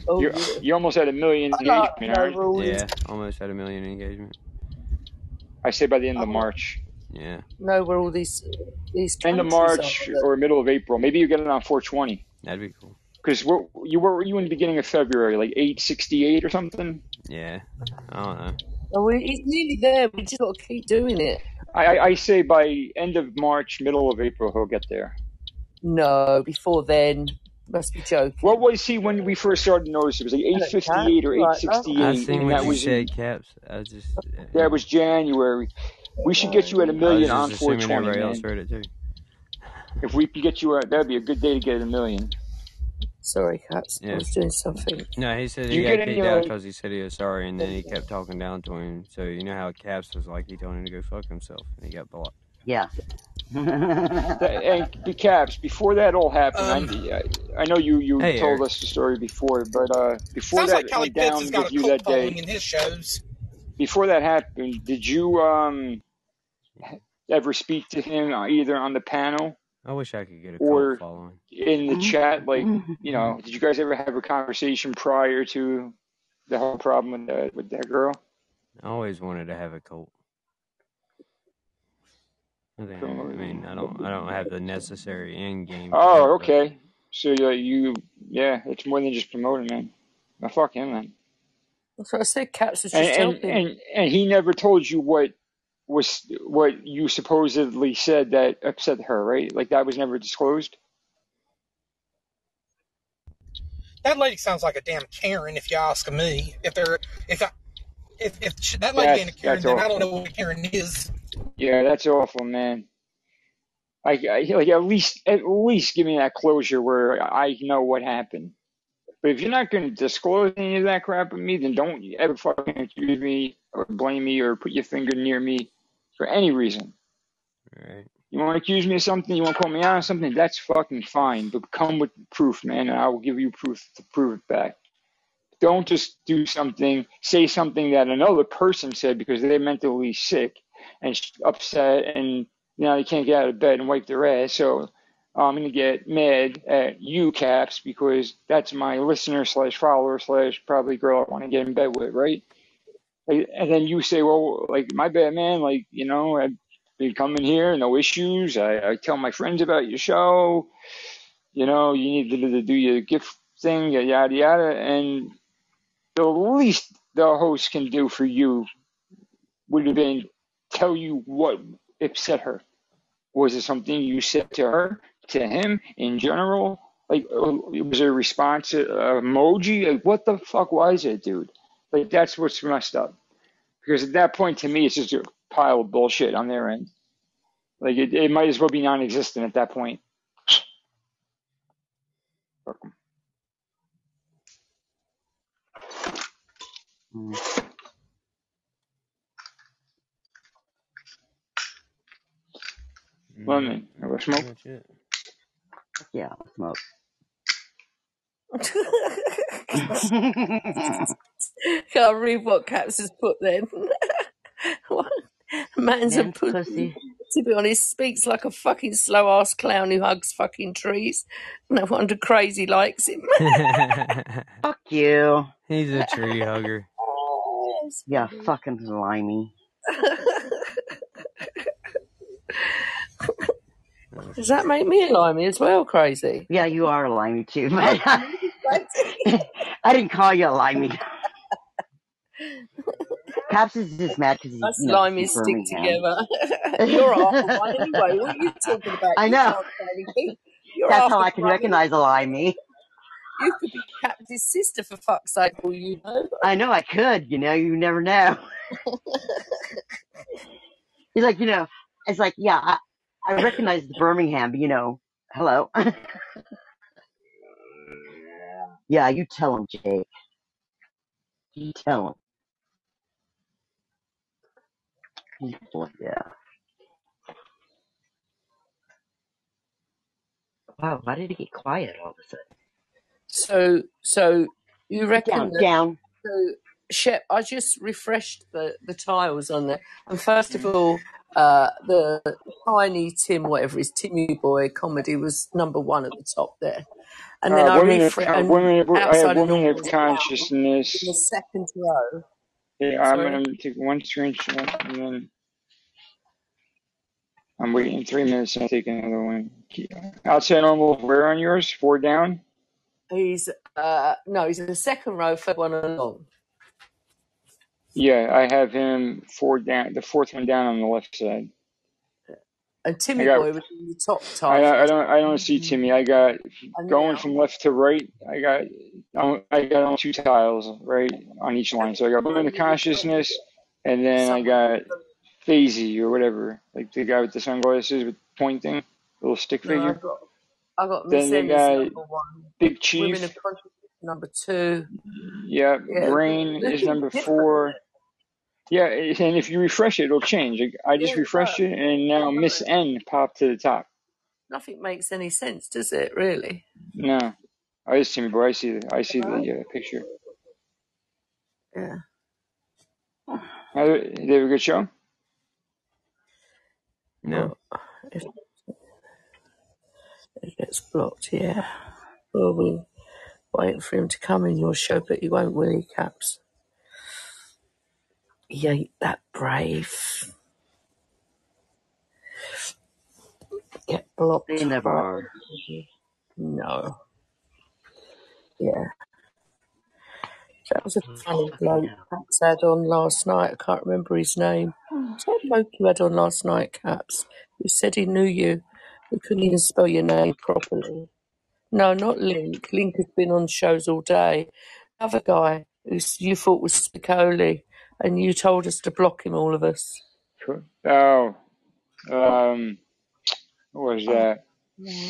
Oh You yeah. you almost had a million engagement, no aren't you? rules. Yeah, almost had a million engagement. I say by the end of oh. March, Yeah. know where all these these end of countries are. March or middle of April. Maybe you get it on 420. That'd be cool. Because you were you in the beginning of February, like 868 or something. Yeah. I don't know. Oh, we, it's nearly there. We just got to keep doing it. I, I, I say by end of March, middle of April, he'll get there. No, before then, must be joking. What was he when we first started to notice? It was like 858 or Right, right. 868, I seen and what that you was in, said, Caps. I just. that was January. We should get you at a I was million on just assuming 420, everybody else heard it too. If we could get you, a, that'd be a good day to get a million. Sorry, Caps. I Yeah. was doing something. No, he said he you got get any kicked out uh, because he said he was sorry, and then he kept talking down to him. So you know how Caps was like, he told him to go fuck himself, and he got blocked. Yeah. That, and the caps before that all happened? Um, I, I know you you Hey, told Eric. us the story before, but uh, before sounds that like Kelly went down with you that day, in his shows. before that happened, did you um ever speak to him uh, either on the panel I wish I could get a or following. in the chat? Like, Mm-hmm. you know, did you guys ever have a conversation prior to the whole problem with that with that girl? I always wanted to have a cult. I think, I mean, I don't, I don't have the necessary end game. Oh, it, but- okay. So uh, you, yeah, it's more than just promoting, man. Now, fuck him, man. That's what I said. Caps was And just and, helping. and and he never told you what was what you supposedly said that upset her, right? Like that was never disclosed. That lady sounds like a damn Karen, if you ask me. If they're if I, if if she, that lady ain't a Karen, that's then I don't know what a Karen is. Yeah, that's awful, man. I, I like at least at least give me that closure where I know what happened. But if you're not going to disclose any of that crap with me, then don't ever fucking accuse me or blame me or put your finger near me for any reason. Right. You want to accuse me of something, you want to call me out on something, that's fucking fine. But come with proof, man, and I will give you proof to prove it back. Don't just do something, say something that another person said because they're mentally sick and upset and now they can't get out of bed and wipe their ass. So I'm going to get mad at you, Caps, because that's my listener slash follower slash probably girl I want to get in bed with, right? And then you say, well, like, my bad, man, like, you know, I've been coming here, no issues. I, I tell my friends about your show. You know, you need to, to do your gift thing, yada, yada. And the least the host can do for you would have been tell you what upset her. Was it something you said to her, to him, in general? Like, uh, was there a response, uh, emoji? Like, what the fuck was it, dude? Like, that's what's messed up. Because at that point, to me, it's just a pile of bullshit on their end. Like, it, it might as well be non existent at that point. Fuck 'em. Mm. Well, then, have a smoke? Pretty much it. Yeah, smoke. Can't read what Caps has put then. what? Man's a Man's pussy. pussy. To be honest, speaks like a fucking slow ass clown who hugs fucking trees. No wonder Crazy likes him. Fuck you. He's a tree hugger. Yeah, fucking limey. Does that make me a limey as well, Crazy? Yeah, you are a limey too, but oh, I didn't call you a limey. Caps is just mad because he's Us you know, limeys stick together. You're one anyway. What are you talking about? I know. can't say anything. You're That's how I can one. recognize a limey. You could be Cap's sister for fuck's sake, all you know. I know I could, you know, you never know. He's like, you know, it's like, yeah, I, I recognize the Birmingham, but you know, hello. yeah, you tell him, Jake. You tell him. He's full Yeah. Wow, why did it get quiet all of a sudden? So, so you reckon Down, that? down. So, Shep, I just refreshed the, the tiles on there, and first of all, uh, the tiny Tim, whatever his Timmy Boy comedy was number one at the top there, and then Uh, I women uh, and women. Of, outside of women of consciousness. in the second row. Yeah, I'm Sorry. gonna take one screenshot and then I'm waiting three minutes and I'll take another one. Outside normal. Where on yours? Four down. He's uh no, he's in the second row, third one along. Yeah, I have him four down. The fourth one down on the left side. And I Timmy got. Boy was in the top I tile I don't I don't see Timmy. I got going from left to right. I got I got on two tiles right on each line. So I got women of consciousness, and then I got Phasey or whatever, like the guy with the sunglasses with pointing, little stick no, I figure. got I got Then Emmy's got number one, Big Women Chief. of Consciousness number two. Yeah, Yeah, Brain is number four. Yeah, and if you refresh it, it'll change. I just Yeah, it refreshed does. it, and now Miss N popped to the top. Nothing makes any sense, does it? Really? No, I just Timmy boy. I see the I see No. the uh, picture. Yeah. Uh, They have a good show. No. Well, if it gets blocked, yeah. Well, we're waiting for him to come in your show, but he won't, will he, Caps? He ain't that brave. Get blocked. They never are. No. Yeah. That was a hmm. funny bloke. Caps had on last night. I can't remember his name. What's that bloke you had on last night, Caps? Who said he knew you? Who couldn't even spell your name properly. No, not Link. Link has been on shows all day. Other guy who s- you thought was Spicoli, and you told us to block him, all of us. Oh, um, what was Oh, that? no.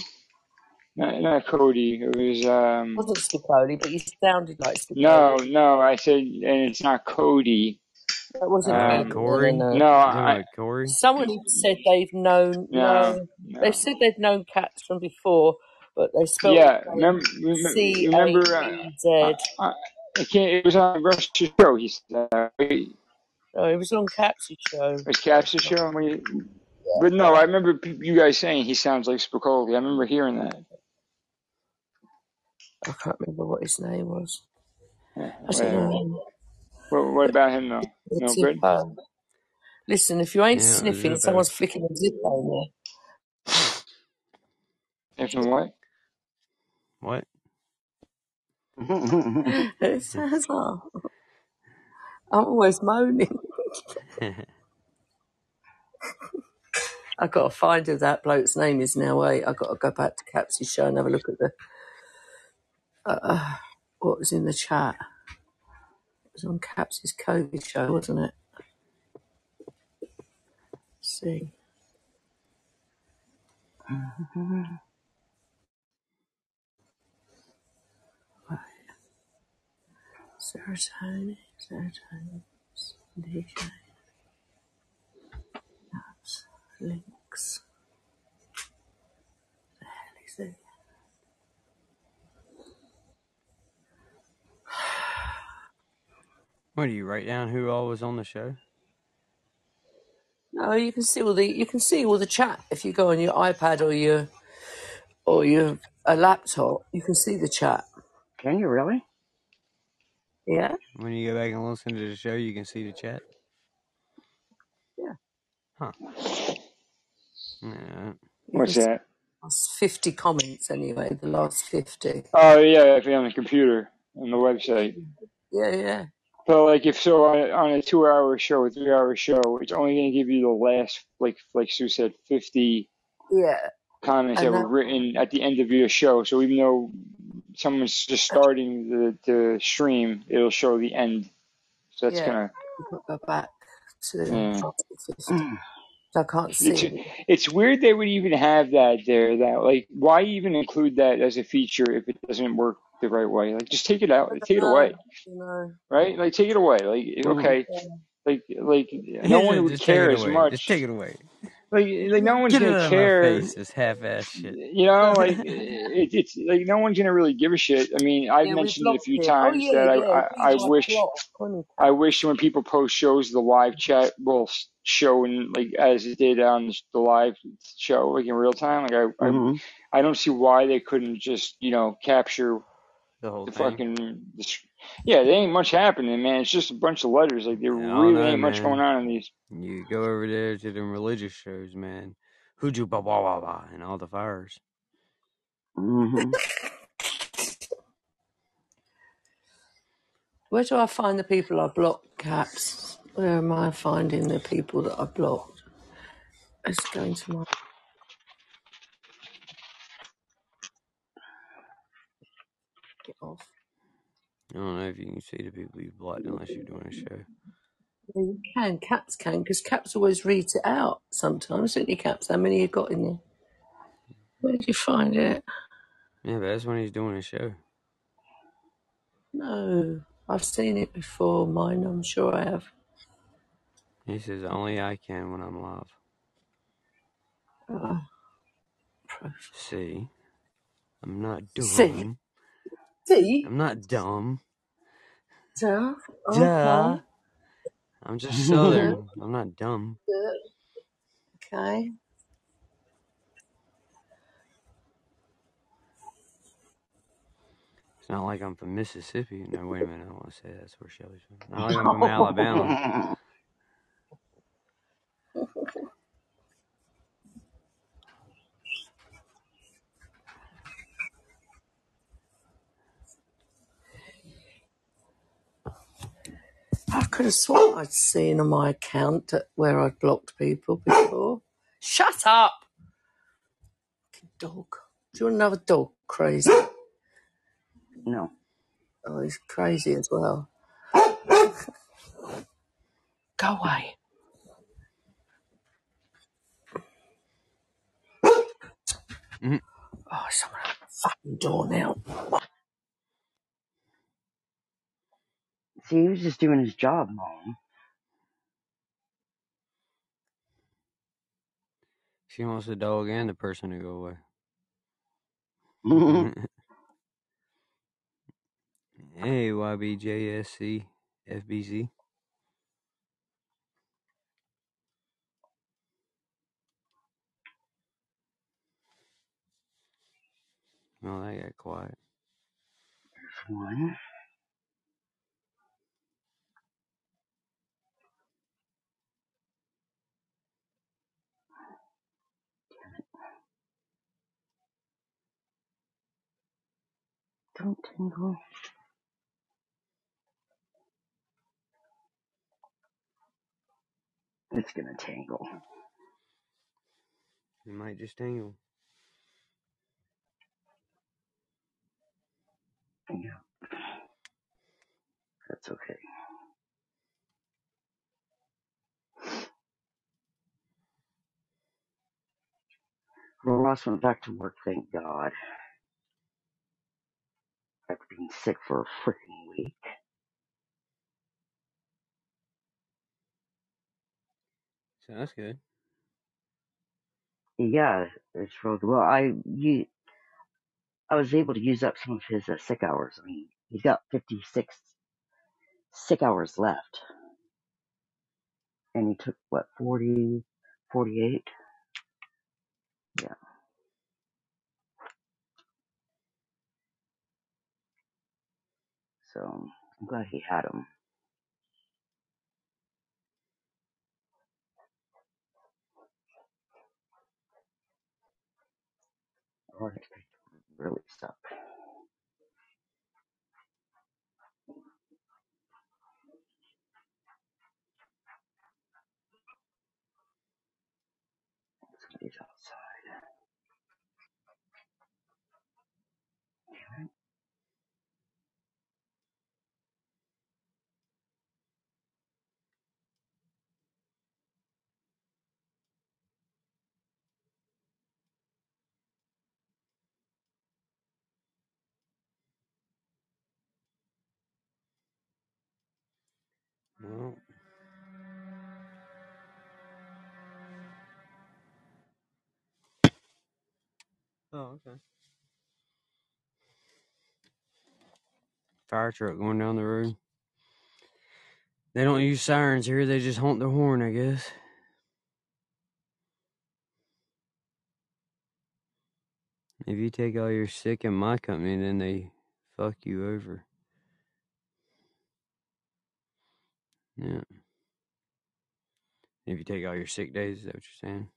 Not, not Cody. It was It um. wasn't Spicoli, but you sounded like Spicoli. No, no. I said, and it's not Cody. That wasn't me. Um, No, Corey? no, no. no, I about Corey? Someone had said they've known, no, no, no. they've said they've known caps from before, but they spelled Yeah, his remember, C A remember, uh, B I, Z. I, I can't, it was on Russ's show. He said, uh, it Oh, it was on Cap's show. was Cap's show. When he, Yeah. but no, I remember p- you guys saying he sounds like Spicoli. I remember hearing that. I can't remember what his name was. Yeah, I don't whatever. know. What, what about him though? The No good. Zippo. Listen, if you ain't Yeah, sniffing, Zippo. someone's flicking a Zippo in If and what? What? There. It I'm always moaning. I've got to find who that bloke's name is now. Wait, i got to go back to Cap's show and have a look at the uh, what was in the chat. It was on Cap's COVID show, wasn't it? Let's see. Serotonin, serotonin, DJ, nuts, links. The hell is it? What do you write down who all was on the show? No, No, you can see all the you can see all the chat if you go on your iPad or your or your a laptop. You can see the chat. Can you really? Yeah, When you go back and listen to the show, you can see the chat. yeah. Huh. Yeah. What's that? last fifty comments anyway. The last fifty. Oh yeah, if you're on the computer on the website. Yeah, yeah, But like if so on, on a two hour show, a three hour show, it's only gonna give you the last like like Sue said, fifty yeah. comments that And were written at the end of your show. So even though someone's just starting the, the stream, it'll show the end. So that's yeah. gonna You can go back to yeah. past the fifty. So I can't It's see it. it's weird they would even have that there. That like why even include that as a feature if it doesn't work the right way? Like just take it out, I take it away. You know. right? Like take it away. Like Mhm. okay, Yeah. like like no one would care it as much. Just take it away. Like like no one's Get gonna out of my care. face. This half-ass shit. You know, like it, it's like no one's gonna really give a shit. I mean, I've Yeah, mentioned it a few it. Oh times yeah, that I yeah. I, I We wish I wish when people post shows, the live chat will show in like as it did on the live show, like in real time. Like I I, Mhm. I don't see why they couldn't just you know capture The whole the thing. fucking the, yeah. There ain't much happening, man. It's just a bunch of letters. Like there I really know, ain't much going on in these. You go over there to them religious shows, man. Hooju ba ba ba ba and all the fires. Mhm. Where do I find the people I blocked, Caps? Where am I finding the people that I blocked? It's going to into my off. I don't know if you can see the people you've blocked unless you're doing a show. You can. Caps can, because Caps always reads it out sometimes, don't you, Caps? How many you got in there? Where did you find it? Yeah, but that's when he's doing a show. No, I've seen it before. Mine, I'm sure I have. He says only I can when I'm live. Uh, See, I'm not see, dumb. See, I'm not dumb. duh. Uh-huh. Duh. Okay, I'm just southern. I'm not dumb. good. Okay. It's not like I'm from Mississippi. No, wait a minute. I don't want to say that's where Shelby's from. Not like I'm from Alabama. I could have sworn I'd seen on my account where I'd blocked people before. Shut up, dog. Do you want another dog? Crazy. no. Oh, he's crazy as well. Go away. Mhm. Oh, someone at the fucking door now. See, he was just doing his job, Mom. She wants the dog and the person to go away. hey, YBJSC, FBZ. Oh, that got quiet. There's One. Don't tingle. It's gonna tangle. It might just tangle. Yeah, that's okay. Ross went back to work, thank God. After being sick for a freaking week. So that's good. Yeah, it's real. Well, I you, I was able to use up some of his uh, sick hours. I mean, he's got 56 sick hours left. And he took, what, 40? 48. So I'm glad he had them. Or it really suck. Somebody's outside. Well, oh, okay. Fire truck going down the road. They don't use sirens here. They just honk their horn, I guess. If you take all your sick in my company, then they fuck you over. Yeah. If you take all your sick days, is that what you're saying?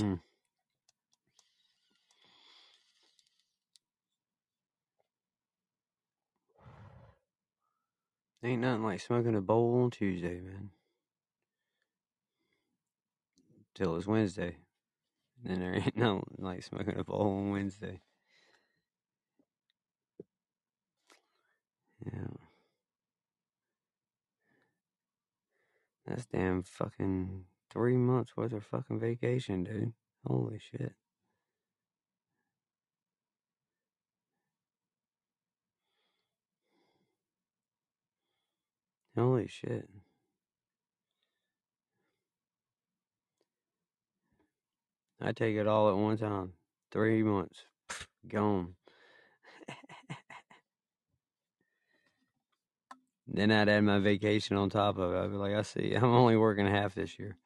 Hmm. Ain't nothing like smoking a bowl on Tuesday, man. Till it's Wednesday. Then there ain't nothing like smoking a bowl on Wednesday. Yeah. That's damn fucking three months worth of fucking vacation, dude. Holy shit. Holy shit. I take it all at one time. Three months. Gone. then I'd add my vacation on top of it. I'd be like, I see, I'm only working half this year.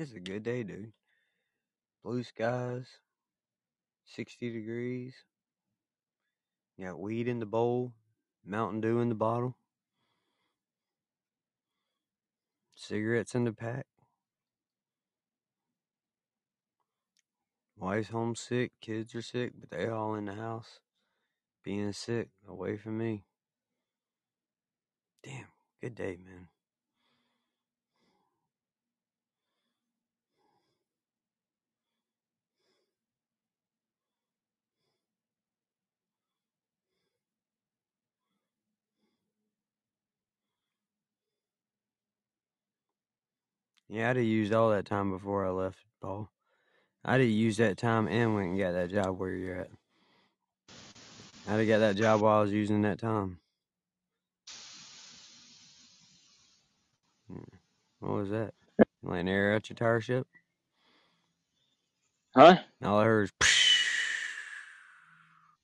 It's a good day, dude. Blue skies, 60 degrees. Got weed in the bowl, Mountain Dew in the bottle, cigarettes in the pack. Wife's homesick, kids are sick, but they all in the house, being sick, away from me. Damn, good day, man. Yeah, I'd have used all that time before I left, Paul. I'd have used that time and went and got that job where you're at. I'd have got that job while I was using that time. Hmm. What was that? An air out your tire ship? Huh? All I heard is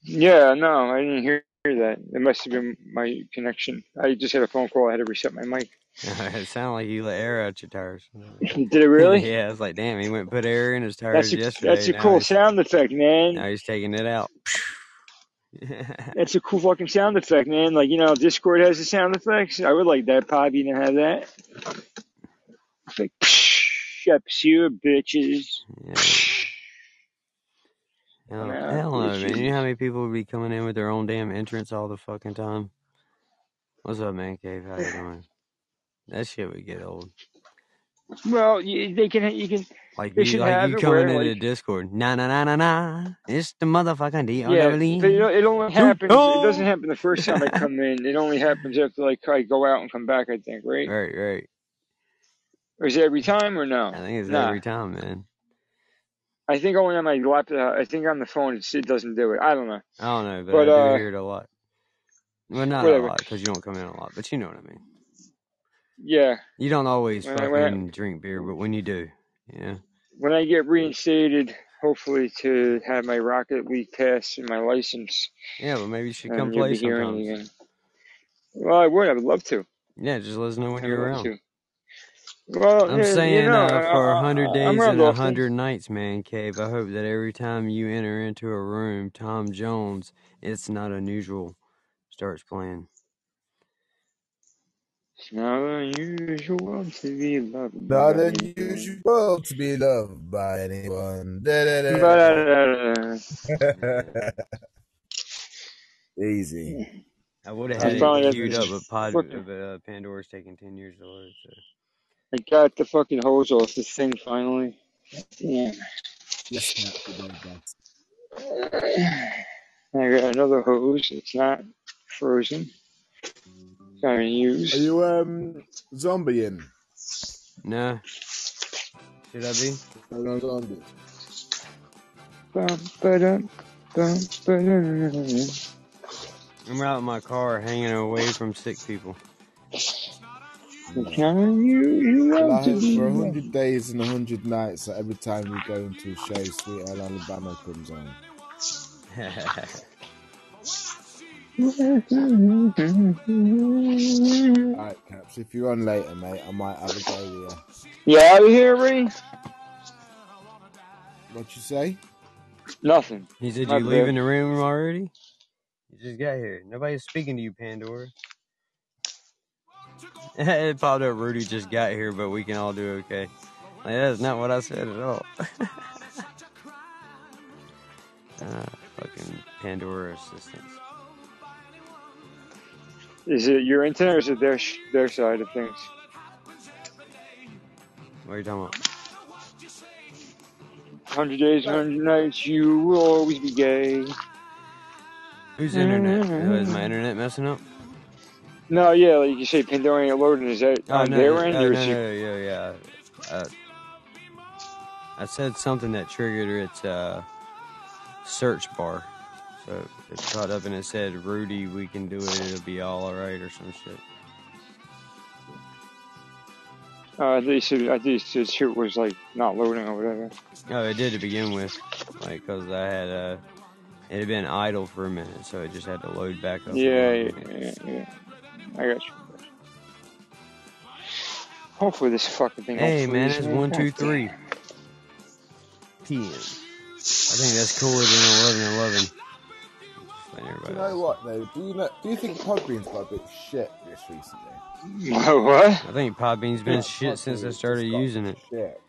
Yeah, no, I didn't hear that. It must have been my connection. I just had a phone call. I had to reset my mic. it sounded like you let air out your tires. Did it really? yeah, it's like damn, he went and put air in his tires That's a, yesterday. that's a cool sound effect, man. Now he's taking it out. That's a cool fucking sound effect, man. Like, you know, Discord has the sound effects. I would like that, Podbean, to have that. It's like, shut you bitches. yeah. Hell, Yeah, hell no, man. You know how many people would be coming in with their own damn entrance all the fucking time? What's up, man cave? How you doing? That shit would get old. Well, you, they can, you can, Like They you, like have you coming into like- Discord. Nah, nah, nah, nah, nah. It's the motherfucking D O yeah, but it, E. it only happens, it doesn't Oh! happen the first time I come in. It only happens after, like, I go out and come back, I think, right? Right, right. Or is it every time or no? I think it's Nah. every time, man. I think only on my laptop. I think on the phone it doesn't do it. I don't know. I don't know, but, But, I do uh, hear it a lot. Well, not whatever. a lot because you don't come in a lot, but you know what I mean. Yeah. You don't always When I- when I- fucking drink beer, but when you do, yeah. When I get reinstated, hopefully to have my Rocket League pass and my license, Yeah, but maybe you should come play be hearing sometimes. again. Well, I would. I would love to. Yeah, just let us know when I you're around. to. Well, I'm yeah, saying you know, uh, for a hundred days and a hundred nights, man, Cave. I hope that every time you enter into a room, Tom Jones, it's not unusual, starts playing. It's not unusual to be loved Not by anyone. unusual to be loved by anyone. Da, da, da, da. Ba-da-da-da-da. Easy. I would have I had finally it got queued this up, but Pod, fucking- but, uh, Pandora's taking ten years to load. So I got the fucking hose off this thing finally. Damn. Yes, Matt, you did best. I got another hose. It's not frozen. Got to Are you um zombieing? no, should I be? Are you on zombie? Bum, ba-dum, bum, ba-dum. I'm out in my car, hanging away from sick people. It's not unusual Like to be for a hundred days and a hundred nights, so every time we go into a show, Sweet Alabama comes on. Alright, Caps, if you're on later, mate, I might have a go with you. You out of here already? What you say? Nothing. he said you leaving the room already? You just got here. Nobody's speaking to you, Pandora. it popped up. Rudy just got here, but we can all do okay. Like, that's not what I said at all. uh, fucking Pandora assistants. Is it your internet or is it their sh- their side of things? What are you talking about? Hundred days, hundred nights, you will always be gay. Whose internet? Oh, is my internet messing up? No, yeah, like you say, Pandora ain't loading. Is that Oh on no, their no, end no, or no, is it? no, yeah, yeah. Uh, I said something that triggered its uh, search bar. So it caught up and it said, Rudy, we can do it, it'll be all alright, or some shit. Uh, you said, I think said shit was like not loading or whatever. Oh, it did to begin with. Like, because I had, uh, it had been idle for a minute, so it just had to load back up. Yeah, yeah, yeah, yeah. I got you. Hopefully this fucking thing. Hey, man, it's 1, 2, 3 p.m. I think that's cooler than 11, 11. Just letting Do you know know. what though? Do you know? Do you think Podbean's got a bit shit this recently? what? I think Podbean's been Yeah, shit since I started using it. Shit.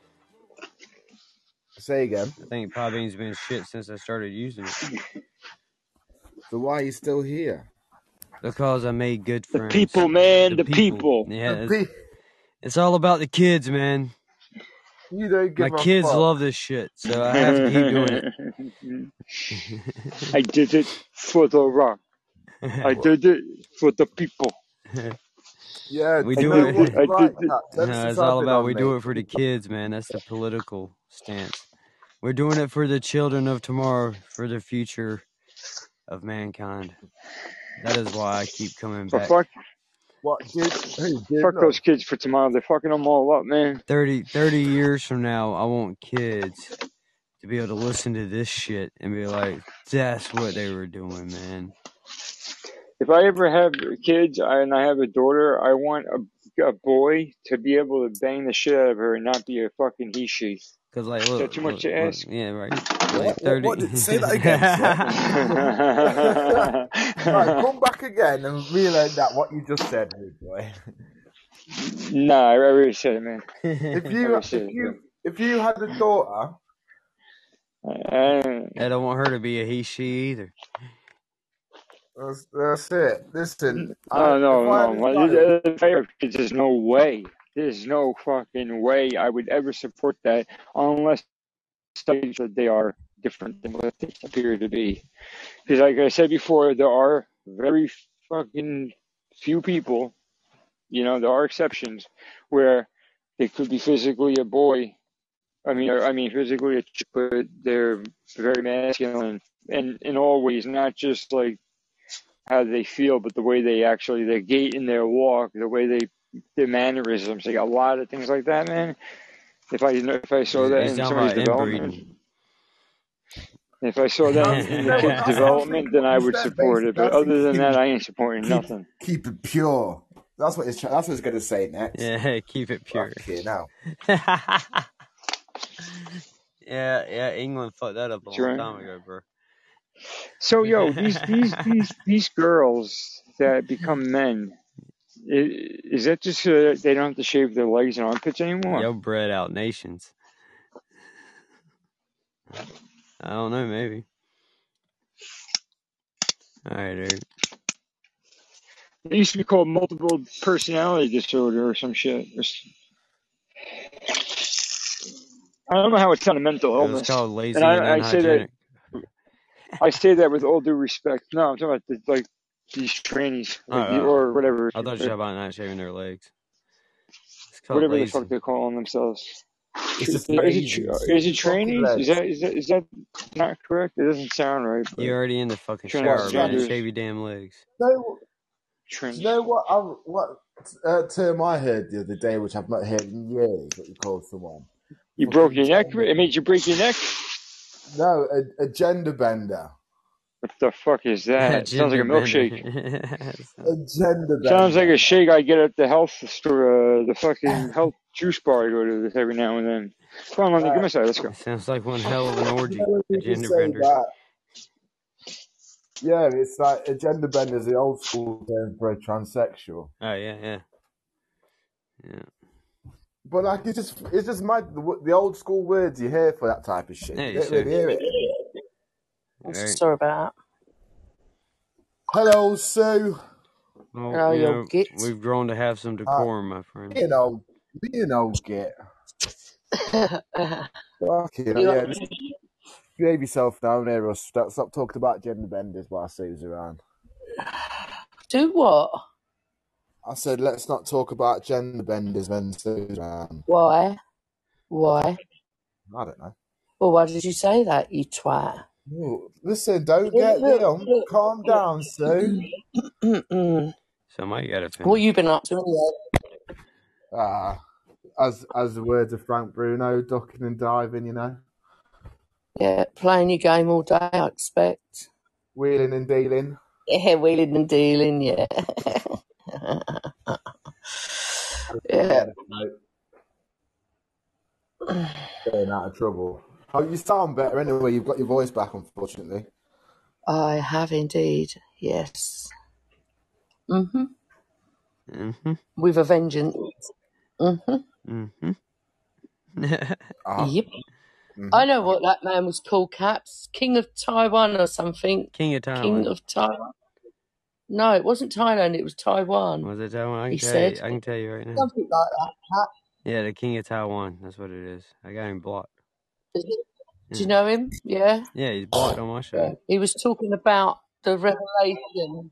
Say again. I think Podbean's been shit since I started using it. So why are you still here? Because I made good friends. The people, man, the, people. Yeah, The it's, it's all about the kids, man. You don't My give a kids fuck. love this shit, so I have to keep doing it. I did it for the rock. I did it for the people. Yeah, We do do it- what? I Right, did- Caps, ever no, it's all about on, we do it for the kids, man. That's the political stance. We're doing it for the children of tomorrow, for the future of mankind. That is why I keep coming So back. fuck, What? Did, who did fuck not? those kids for tomorrow. They're fucking them all up, man. 30, 30 years from now, I want kids to be able to listen to this shit and be like, that's what they were doing, man. If I ever have kids and I have a daughter, I want a, a boy to be able to bang the shit out of her and not be a fucking he she. Cause like, Is look, too much look, to look, ask? yeah, right. What? Like thirty. What? Did, say that again, right, come back again and reload that what you just said, rude boy. nah, I already said it, man. If you if it. you if you had a daughter, I don't want her to be a he she either. that's, that's it. Listen, I, no, no, if I had no. a Well, child, if I There's no way. There's no fucking way I would ever support that unless studies that they are different than what they appear to be. Because, like I said before, there are very fucking few people, you know, there are exceptions where they could be physically a boy. I mean, I mean physically but they're very masculine, and in all ways, not just like how they feel, but the way they actually their gait and their walk, the way they their mannerisms, like a lot of things like that, man. If I if I saw that He's in talking somebody's development, inbreeding. if I saw that in the kid's development, then I would support it. But other than that, I ain't supporting nothing. keep it pure. That's what it's. That's what it's going to say next. Yeah, keep it pure. Fucking hell. yeah, yeah. England fucked that up a That's long right. time ago, bro. So yo, these these these these girls that become men, i- is that just so that they don't have to shave their legs and armpits anymore? Yo, bred out nations. I don't know, maybe. All right, dude. It used to be called multiple personality disorder or some shit. I don't know how it's not a mental illness, called lazy and and I, I say that. I say that with all due respect. No, I'm talking about the, like these trainees Oh, like, the- oh. or whatever, I thought you were about not shaving their legs. It's called whatever the fuck they're calling themselves. It's just No, is it lazy. is it Fucking trainees? Is that is that is that not correct? It doesn't sound right. You're already in the fucking Trans- shower, man. Shave your damn legs. No, you know what? I, what uh, term I heard the other day, which I've not heard in years, that you called someone. you broke your neck. It made you break your neck. No, a, a gender bender. What the fuck is that? Sounds like a milkshake. bender. A gender. Sounds like a shake I get at the health store, uh, the fucking health juice bar I go to every now and then. Come on, Lundy, give me a side. Let's go. Sounds like one hell of an orgy. You know, A when you gender say bender. that, yeah, it's like a gender bender is the old school term for a transsexual. Oh yeah, yeah, yeah. But like, it's just it's just mad the, the old school words you hear for that type of shit. Yeah, you you don't really hear it. I'm Very. sorry about that. Hello, Sue. Well, Hello, you you know, git. we've grown to have some Uh, decorum, my friend. you know, old, be an old git. that. Fucking you yeah. Just behave yourself down here, or stop, stop talking about gender benders while Sue's around. do what? I said, let's not talk about gender benders when Sue's around. Why? Why? I don't know. Well, why did you say that, you twat? Ooh, listen, don't get look, down. look. Calm down, Sue. Mm-mm. Somebody got What you been up to anyway? Ah, as as the words of Frank Bruno, ducking and diving, you know, Yeah, playing your game all day, I expect. wheeling and dealing. Yeah, wheeling and dealing, yeah. yeah. Staying out of trouble. Oh, you sound better anyway. You've got your voice back, unfortunately. I have indeed, yes. hmm Mm-hmm. With a vengeance. hmm Mm-hmm. Ah, Yep. mhm. I know what that man was called, Caps. King of Taiwan or something. King of Taiwan. King of Taiwan. No, it wasn't Thailand, it was Taiwan. Was it Taiwan? I He can tell you. said. I can tell you right now. Something like that, Cap. Yeah, the King of Taiwan. That's what it is. I got him blocked. Do you hmm. know him? Yeah. Yeah, he's blocked on my show. He was talking about the revelation,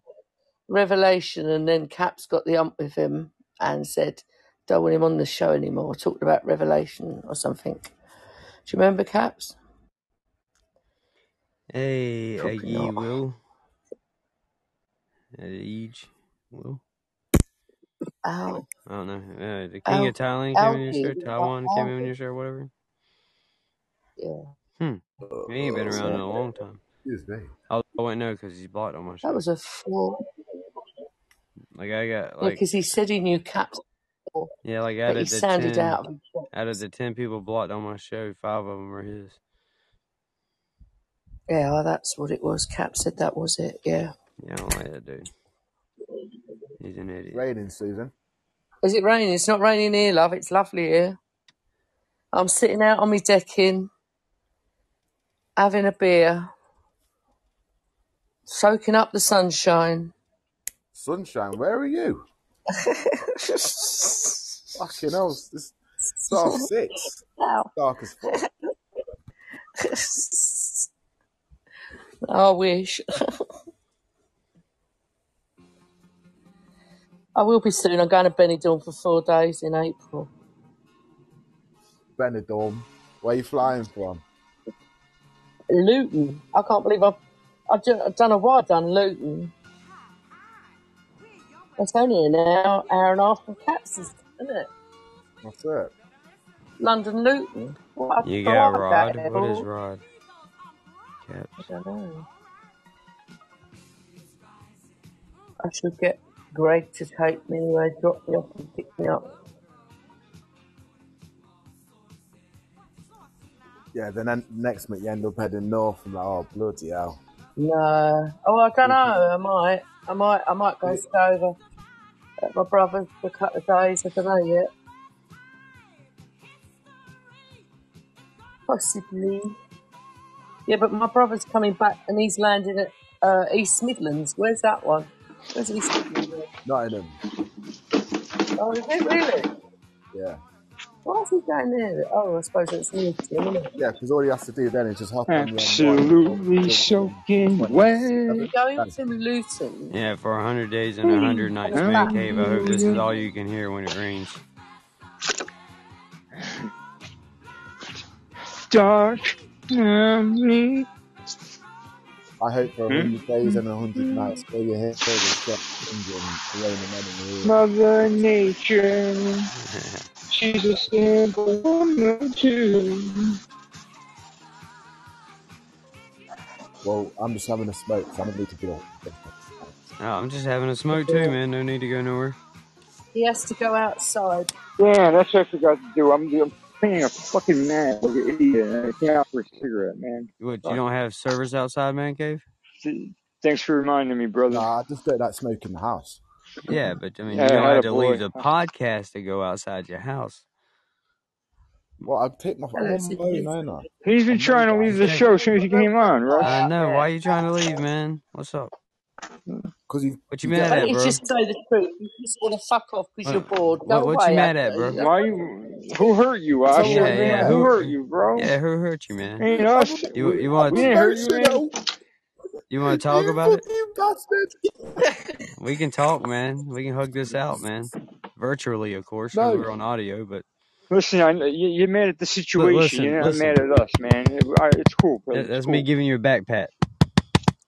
revelation, and then Caps got the ump with him and said, "Don't want him on the show anymore." Talking about revelation or something. Do you remember Caps? Hey, a Probably ye not. will. A each will. Ow, I don't know. Uh, the King of Thailand came in your. Alfie, Taiwan came in your show. Whatever. Yeah, Hmm. He ain't been around in a long time. Excuse me. I, I wouldn't know because he's blocked on my that was a four. Like I got like because he said he knew Caps, yeah, like out he of the sounded ten, out of his depth. out of the ten people blocked on my show, five of them were his. Yeah, well, that's what it was. Cap said that was it. Yeah. Yeah, I don't like that dude. He's an idiot. raining, Susan. Is it raining? It's not raining here, love. It's lovely here. I'm sitting out on my decking, having a beer, soaking up the sunshine. Sunshine, where are you? Fucking hell, it's half six. Ow. Dark as fuck. I wish. I will be soon. I'm going to Benidorm for four days in April. Benidorm. Where are you flying from? Luton. I can't believe I've, I've ju- I don't know why I've done Luton. It's only an hour, hour and a half from Caxton, isn't it? What's it? London Luton. What, You I got like Rod. that What is airport. Rod? Caps. I don't know. I should get Greg to take me anyway, drop me off and pick me up. Yeah, then en- next month you end up heading north and like, oh bloody hell. No. Oh, I don't know. I might. I might. I might go stay over at my brother's for a couple of days. I don't know yet. Possibly. Yeah, but my brother's coming back and he's landing at uh, East Midlands. Where's that one? Where's East Midlands? Nottingham. Oh, is it really? Yeah. Why is he going there? Oh, I suppose it's near to him, isn't it? Yeah, because all he has to do then is just hop on the M1. Absolutely soaking Are wet. we going to Luton? Yeah, for 100 days and 100 nights, man cave. I hope this is all you can hear when it rains. Dark me. I hope for Hmm? 100 days and a 100 nights where you hear the shot engine raining enemy. Mother Nature. She's a simple woman too. Well, I'm just having a smoke, so I don't need to get off. Oh, I'm just having a smoke too, man. No need to go nowhere. He has to go outside. Yeah, that's what I forgot to do. I'm, I'm paying a fucking man like an idiot. and I can't out for a cigarette, man. What, you don't have servers outside, man cave? Thanks for reminding me, brother. Nah, I just don't like smoke in the house. Yeah, but I mean, Yeah, you don't have to attaboy. leave the podcast to go outside your house. Well, I take my I'm on my phone. He's been trying to leave the show as soon as he came on, right? I know. Why are you trying to leave, man? What's up? Because he. What you he mad at, You bro? just say the truth. You just want to fuck off because you're bored. Go what- what you mad at, bro? Why you? Who hurt you, Ash? Yeah, yeah, Who who- hurt you, bro? Yeah, who hurt you, man? Ain't us. You you want We ain't hurt you, man. you want to talk You about it? fucking bastard! We can talk, man. We can hug this out, man. Virtually, of course, 'cause No. we're on audio, but Listen, I, you, you're mad at the situation. listen, you're not listen. mad at us, man. It- I- it's cool. brother. that- that's It's me cool. giving you a back pat.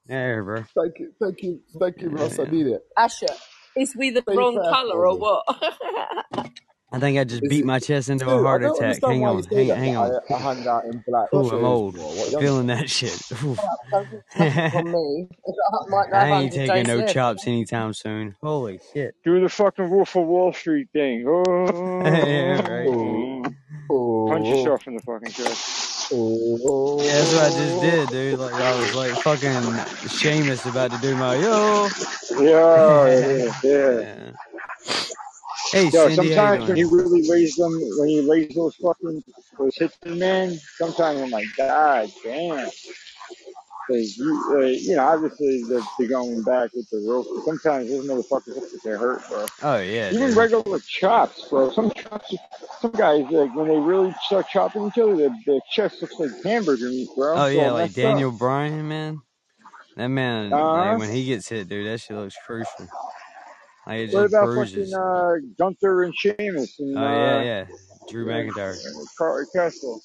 There, bro. Thank you, thank you, thank you, Ross. I need it. Asher, is we the Very wrong fair, colour or what? I think I just Is beat it- my chest into Dude, a heart attack. Hang on, hang, that, hang on. I, I hung out in black Ooh, I'm old. what, Feeling that shit. Ooh. Don't be taking on me. I might not I have ain't taking no chops anytime soon. Holy shit. Do the fucking Wolf of Wall Street thing. Oh, Yeah, right. Oh. oh, punch yourself in the fucking chest. Oh, Yeah, that's what I just did, dude. Like I was like fucking Sheamus about to do my yo. Yeah, yeah, yeah. Yeah. Hey, Yo, Cindy, how you sometimes when he really lays them, when he lays those fucking those hits man, sometimes I'm like, God damn. Cause you, uh, you know, obviously they're, they're going back with the rope. Sometimes those motherfuckers look like they're hurt, bro. Oh yeah, Even dude. regular chops, bro. Some chops, some guys like when they really start chopping each other, their, their chest looks like hamburger meat, bro. Oh It's yeah, like messed up. Daniel Bryan, man. That man, Uh-huh. like when he gets hit, dude, that shit looks crucial. Like it What about bruises. fucking uh, Gunther and Sheamus and Oh yeah, uh, yeah. Drew McIntyre. Carl Castle?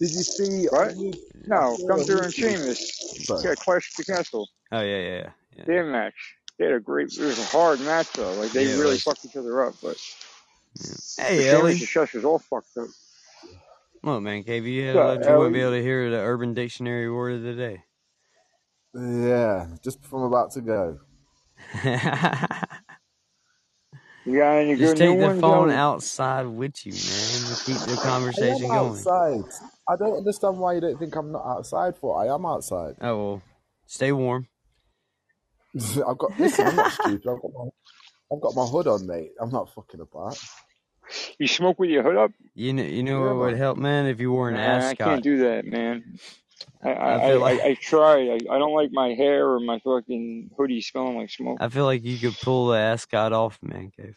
Did you see? Uh, what? No, Gunther and Sheamus. Sorry. Yeah, Clash at the Castle. Oh yeah, yeah, yeah. yeah. Their match. They had a great. It was a hard match though. Like they Yeah, really was. fucked each other up. But Hey, Sheamus Ellie. and chest was all fucked up. Look, man, KB, you had Yeah, left, you wouldn't be able to hear the Urban Dictionary word of the day. Yeah, just before I'm about to go. You got any Just good take new the ones? phone Ellie? outside with you, man. to Keep the conversation I conversation am going. outside. I don't understand why you don't think I'm not outside for. I am outside. Oh well, stay warm. I've got. Listen, I'm not stupid. I've got my. I've got my hood on, mate. I'm not fucking about. You smoke with your hood up? You know, you know Yeah, what would help, man, if you wore an Nah, I ascot. can't do that, man. I I, I I, like I, I tried. I, I don't like my hair or my fucking hoodie smelling like smoke. I feel like you could pull the ascot off, man cave.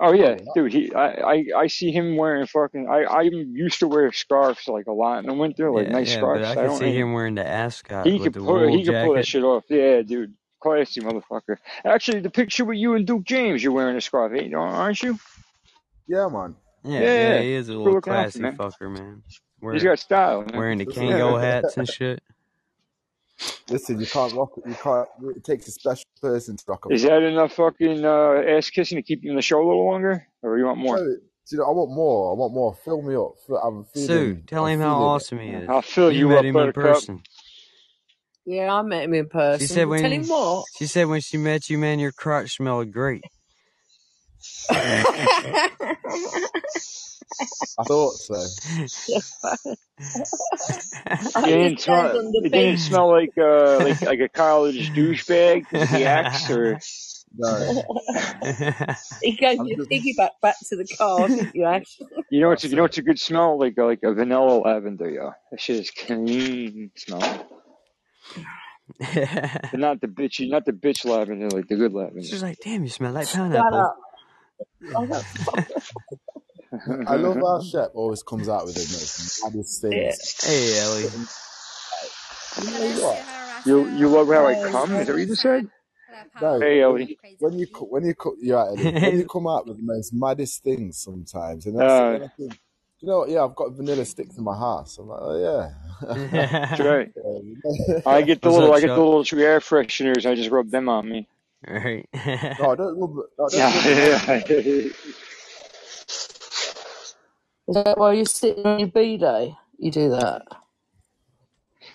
Oh yeah, Oh, dude. He, I, I, I see him wearing fucking. I, I'm used to wear scarves like a lot in the winter, like Yeah, nice yeah, but scarves. I I could don't. see him wearing the ascot he with could the pull. wool He could pull that shit off. Yeah, dude. Classy motherfucker. Actually, the picture with you and Duke James, you're wearing a scarf, ain't, aren't you? yeah, man. Yeah, Yeah, yeah, yeah. he is a little looking outfit, classy man. fucker, man. He's Wearing, got style, man. wearing the Listen, Kangol hats and shit. listen, you can't rock it. You can't. It takes a special person to rock a Is that enough fucking uh, ass kissing to keep you in the show a little longer, or you want more? No, you know, I want more. I want more. Fill me up. I'm feeling. Sue, tell I'm him how feeling it. awesome he is. I'll fill You you met up, him in Buttercup. person. Yeah, I met him in person. She said Well, Tell him what. she said when she met you, man, your crotch smelled great. I thought so. It didn't just smell. stand on the It didn't smell like uh like like a college douchebag. with The axe, or No, He gave I'm you a just. piggyback back to the car, didn't you, Ash? you know what's That's you know it. what's a good smell like like a vanilla lavender, yo. That shit is clean smell, but not the bitchy, not the bitch lavender, like the good lavender. She's like, damn, you smell like Shut pineapple. Up. Oh, that's I love how Shep always comes out with the most maddest things. Hey, Ellie. You know what? You you love how I come? Is that what you just said? No, Hey Ellie. when you when you co- yeah, when you come out with the most maddest things sometimes, and that's Uh, when think, you know what? Yeah, I've got vanilla sticks in my house. I'm like, oh yeah. that's right. I get the What's little up, I get the Chuck? little air fresheners. I just rub them on me. Right. no, I don't rub. No, I don't Yeah, rub them on me. yeah. Is that why you're sitting on your B day? You do that.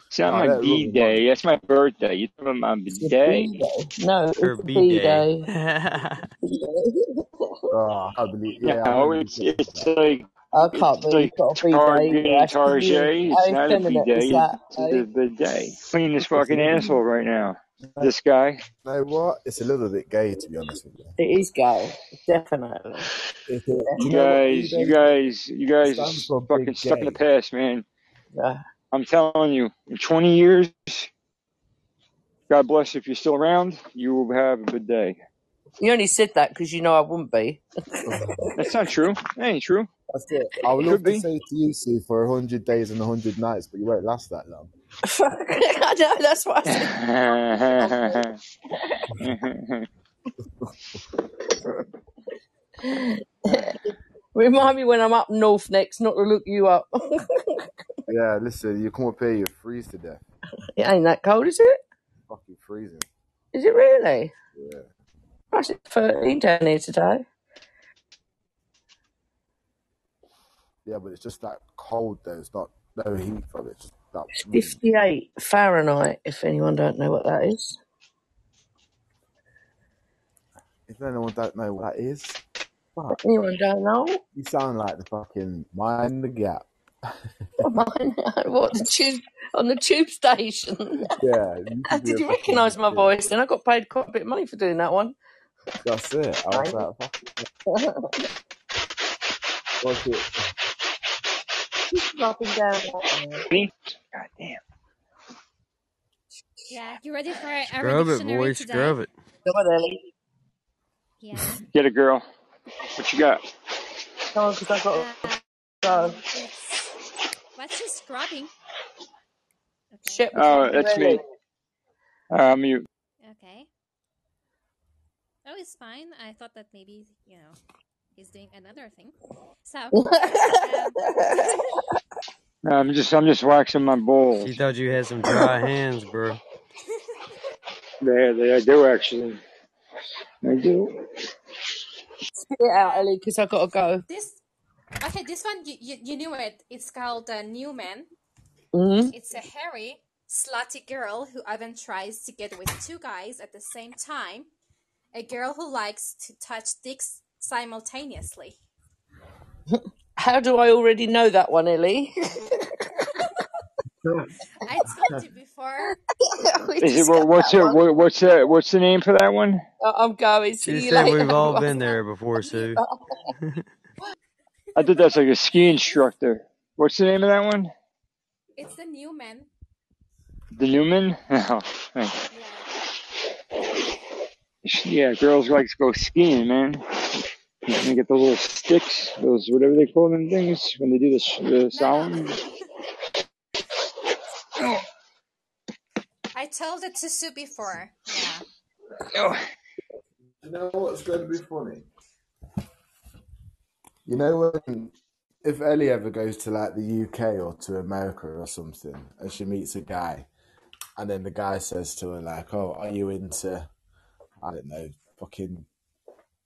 It's not No, my B them on. day. That's my birthday. You talking about my It's day? B day. No, it's a B B day. day. Oh, I believe. Yeah, No, remember you it's talking it's like I can't it's believe like you've got a B day Target either, and Ash. 'cause you, Tarjay. how It's not a B effeminate day. that, It's a bidet. Clean this fucking asshole right now. This guy. You know what? It's a little bit gay, to be honest with you. It is gay, definitely. It's You you guys, you guys, you guys are fucking Big stuck in the past, man. Yeah. I'm telling you, in 20 years, God bless if you're still around, you will have a good day. You only said that because you know I wouldn't be. That's not true. That ain't true. That's it. I would It love could to be. say to you, Sue, for a hundred days and a hundred nights, but you won't last that long. I know, that's what I said. Remind me when I'm up north next not to look you up. Yeah, listen, you come up here, you freeze to death. it ain't that cold, is it? Fucking freezing. Is it really? Yeah. Gosh, it's 13 down here today. Yeah, but it's just that cold though. It's not no heat from it. It's just that. It's Mm. 58 Fahrenheit, if anyone don't know what that is. If anyone don't know what that is, fuck. Anyone don't know? You sound like the fucking mind the gap. Mine, what, the tube, on the tube station? Yeah, you could be Did a you fucking recognise my yeah. voice? Then I got paid quite a bit of money for doing that one. That's it. I was like, fuck. What's it? Just up and down. God damn. Yeah, you ready for our Scrub it, dictionary boy. today? Scrub it. Come on, Ellie. Yeah. Get a girl. What you got? Come on, because I've got Uh, to go. what's this scrubbing? Okay. Shit, Oh, that's me. Uh, mute. Okay. Oh, it's fine. I thought that maybe, you know, he's doing another thing. So, um, I'm just, I'm just waxing my She balls. thought you had some dry hands, bro. They, they, I do actually. I do. Spit it out, Ellie, because I've got to go. this, okay, this one, you, you, you knew it. It's called uh, Newman. Mm-hmm. It's a hairy, slutty girl who often tries to get with two guys at the same time. A girl who likes to touch dicks simultaneously. How do I already know that one, Ellie? I told you before. We Is it just what, got what's that it? one. What, what's the what's the name for that one? I- I'm going. See you said we've all been there before, Sue. I thought that's like a ski instructor. What's the name of that one? It's the Newman. The Newman? Oh, Yeah. yeah, girls like to go skiing, man. They get those little sticks, those whatever they call them things when they do the, sh- the No, no. sound. I told it to Sue before. Yeah. Oh, You know what's going to be funny? You know when if Ellie ever goes to like the UK or to America or something, and she meets a guy, and then the guy says to her like, "Oh, are you into I don't know, fucking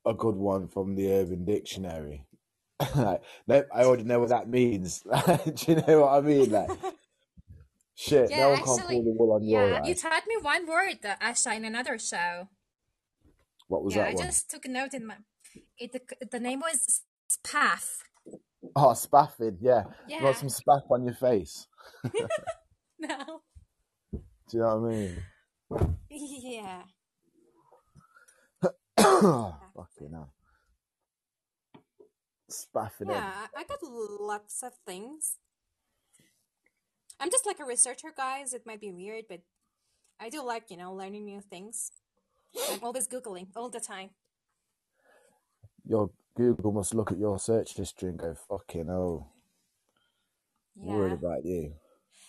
a good one from the Urban Dictionary?" like, no, I already know what that means. Do you know what I mean? Like, shit, no Yeah, one can't actually, pull the wool on your yeah, you taught me one word, uh, Asha, in another show. What was Yeah, that I one? just took a note in my. It the, the name was Spaff. Oh, spaffing. Yeah, you Yeah. want some spaff on your face? No. Do you know what I mean? Yeah. Fucking hell. Spaffing. Yeah, I got lots of things. I'm just like a researcher, guys. It might be weird, but I do like, you know, learning new things. I'm always Googling all the time. Your Google must look at your search history and go, fucking oh, worried about you.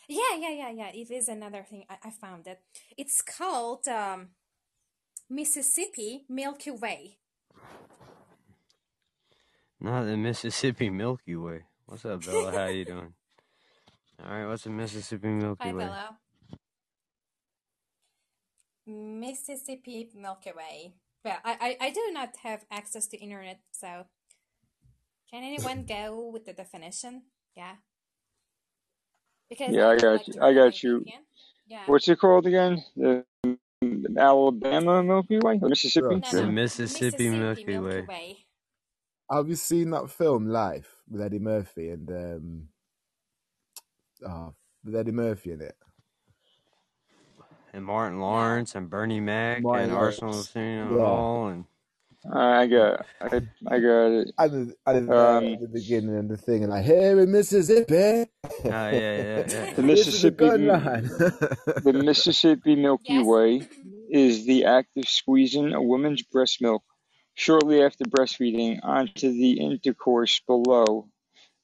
Yeah, yeah, yeah, yeah. It is another thing. I, I found it. It's called um, Mississippi Milky Way. Not the Mississippi Milky Way. What's up, Bella? How you doing? All right, what's the Mississippi Milky Hi, Way? Bello. Mississippi Milky Way. Well, I, I, I do not have access to internet, so can anyone go with the definition? Yeah. Because Yeah, I I got like you. I got you. Yeah. Yeah. What's it called again? The Alabama Milky Way, or Mississippi? Bro, No, The no. Mississippi Milky Way. Way. have you seen that film Life with Eddie Murphy and um, oh, with Eddie Murphy in it? And Martin Lawrence and Bernie Mac Martin and Arsenal Lawrence. Senior Yeah. Hall and I got, I, I got it. And, the- and the- Um, the beginning and the thing, and I here in Mississippi. oh yeah, yeah, The yeah. the Mississippi, gun the Mississippi Milky Yes. Way is the act of squeezing a woman's breast milk shortly after breastfeeding onto the intercourse below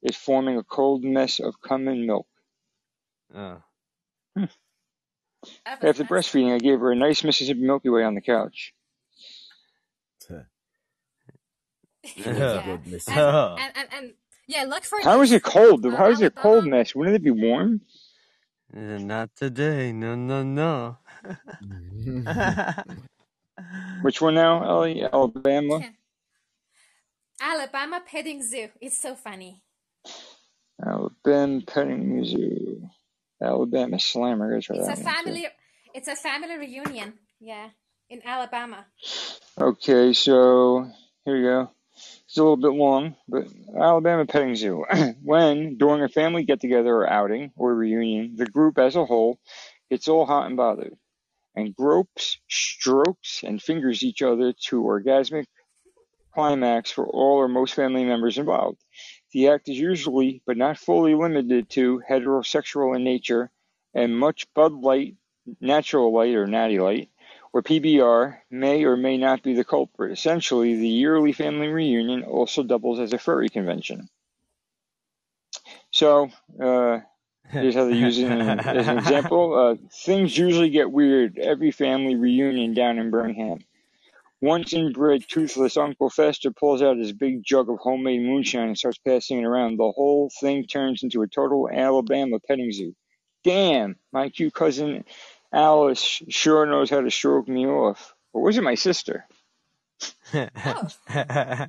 it forming a cold mess of cum and milk. Oh. That After nasty. breastfeeding, I gave her a nice Mississippi Milky Way on the couch. She was a yeah. good And, and, and, and yeah, look for How is this. it cold? Uh, How is it cold Alabama. mess? Wouldn't it be warm? Uh, Not today. No, no, no. Which one now, Ellie? Alabama? Yeah. Alabama petting zoo. It's so funny. Alabama Petting Zoo. Alabama Slammer. That's It's a that means. too. family. It's a family reunion. Yeah, in Alabama. Okay, so here we go. It's a little bit long, but Alabama Petting Zoo. when, during a family get together or outing or reunion, the group as a whole gets all hot and bothered and gropes, strokes, and fingers each other to orgasmic climax for all or most family members involved. The act is usually, but not fully limited to, heterosexual in nature, and much Bud Light, Natural Light, or Natty Light or PBR may or may not be the culprit. Essentially, the yearly family reunion also doubles as a furry convention. So, uh, here's how they use it as an example. Uh, things usually get weird every family reunion down in Birmingham. Once inbred, toothless Uncle Fester pulls out his big jug of homemade moonshine and starts passing it around. The whole thing turns into a total Alabama petting zoo. Damn, my cute cousin Alice sure knows how to stroke me off. Or was it my sister? Oh,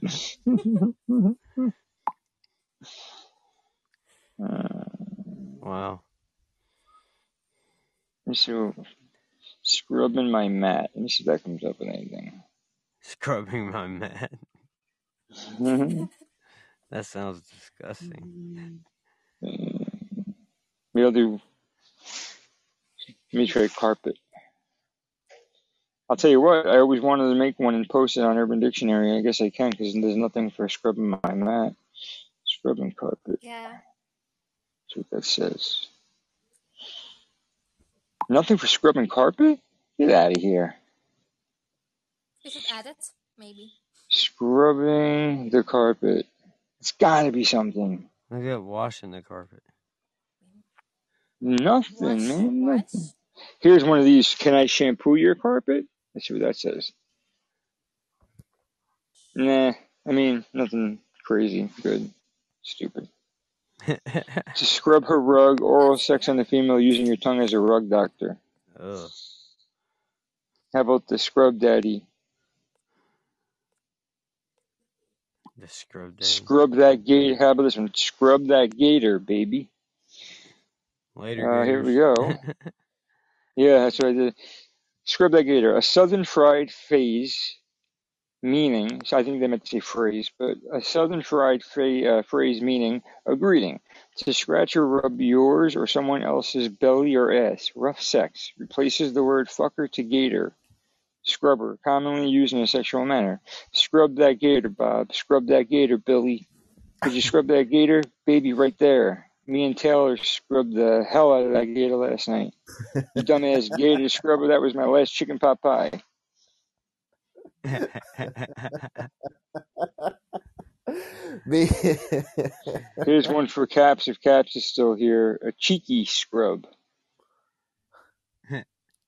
Uh, wow. see. Scrubbing my mat. Let me see if that comes up with anything. Scrubbing my mat. Mhm. That sounds disgusting. I'll do. Let me try carpet. I'll tell you what, I always wanted to make one and post it on Urban Dictionary. I guess I can because there's nothing for scrubbing my mat. Scrubbing carpet. yeah. That's what that says. Nothing for scrubbing carpet? Get out of here. We should add it, maybe. Scrubbing the carpet. It's gotta be something. I got washing the carpet. Nothing, Wash, man. watch. Nothing. Here's one of these. Can I shampoo your carpet? Let's see what that says. Nah, I mean, nothing Crazy. Good. Stupid. To scrub her rug, oral sex on the female using your tongue as a rug doctor. Ugh. How about the scrub daddy? The scrub daddy. Scrub that gator. How about this one? Scrub that gator, baby. Later, Uh, here we go. Yeah, that's what I did. Scrub that gator. A southern fried phase, meaning, so I think they meant to say phrase, but a southern fried fa- uh, phrase meaning a greeting. To scratch or rub yours or someone else's belly or ass. Rough sex. Replaces the word fucker to gator. Scrubber, commonly used in a sexual manner. Scrub that gator, Bob. Scrub that gator, Billy. Could you scrub that gator? Baby, right there. Me and Taylor scrubbed the hell out of that gator last night. Dumbass gator scrubber, that was my last chicken pot pie. Me. Here's one for Caps if Caps is still here. A cheeky scrub.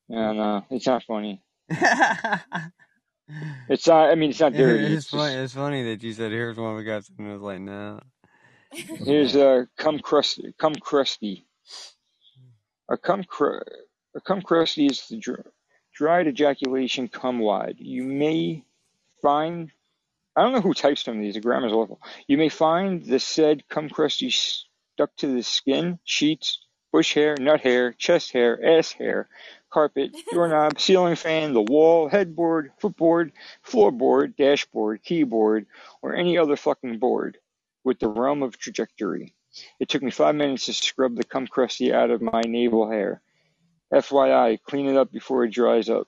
Yeah, no, it's not funny. It's not, I mean, it's not dirty. it's It's funny. just, It's funny that you said, "Here's one we got," and I was like, "No." Here's a cum crusty. Cum crusty. A cum, cr- a cum crusty is the dr- dried ejaculation cum wide. You may find, I don't know who types some of these, the grammar's awful. You may find the said cum crusty stuck to the skin, sheets, bush hair, nut hair, chest hair, ass hair, carpet, doorknob, ceiling fan, the wall, headboard, footboard, floorboard, dashboard, keyboard, or any other fucking board with the realm of trajectory. It took me five minutes to scrub the cum crusty out of my navel hair. FYI, clean it up before it dries up.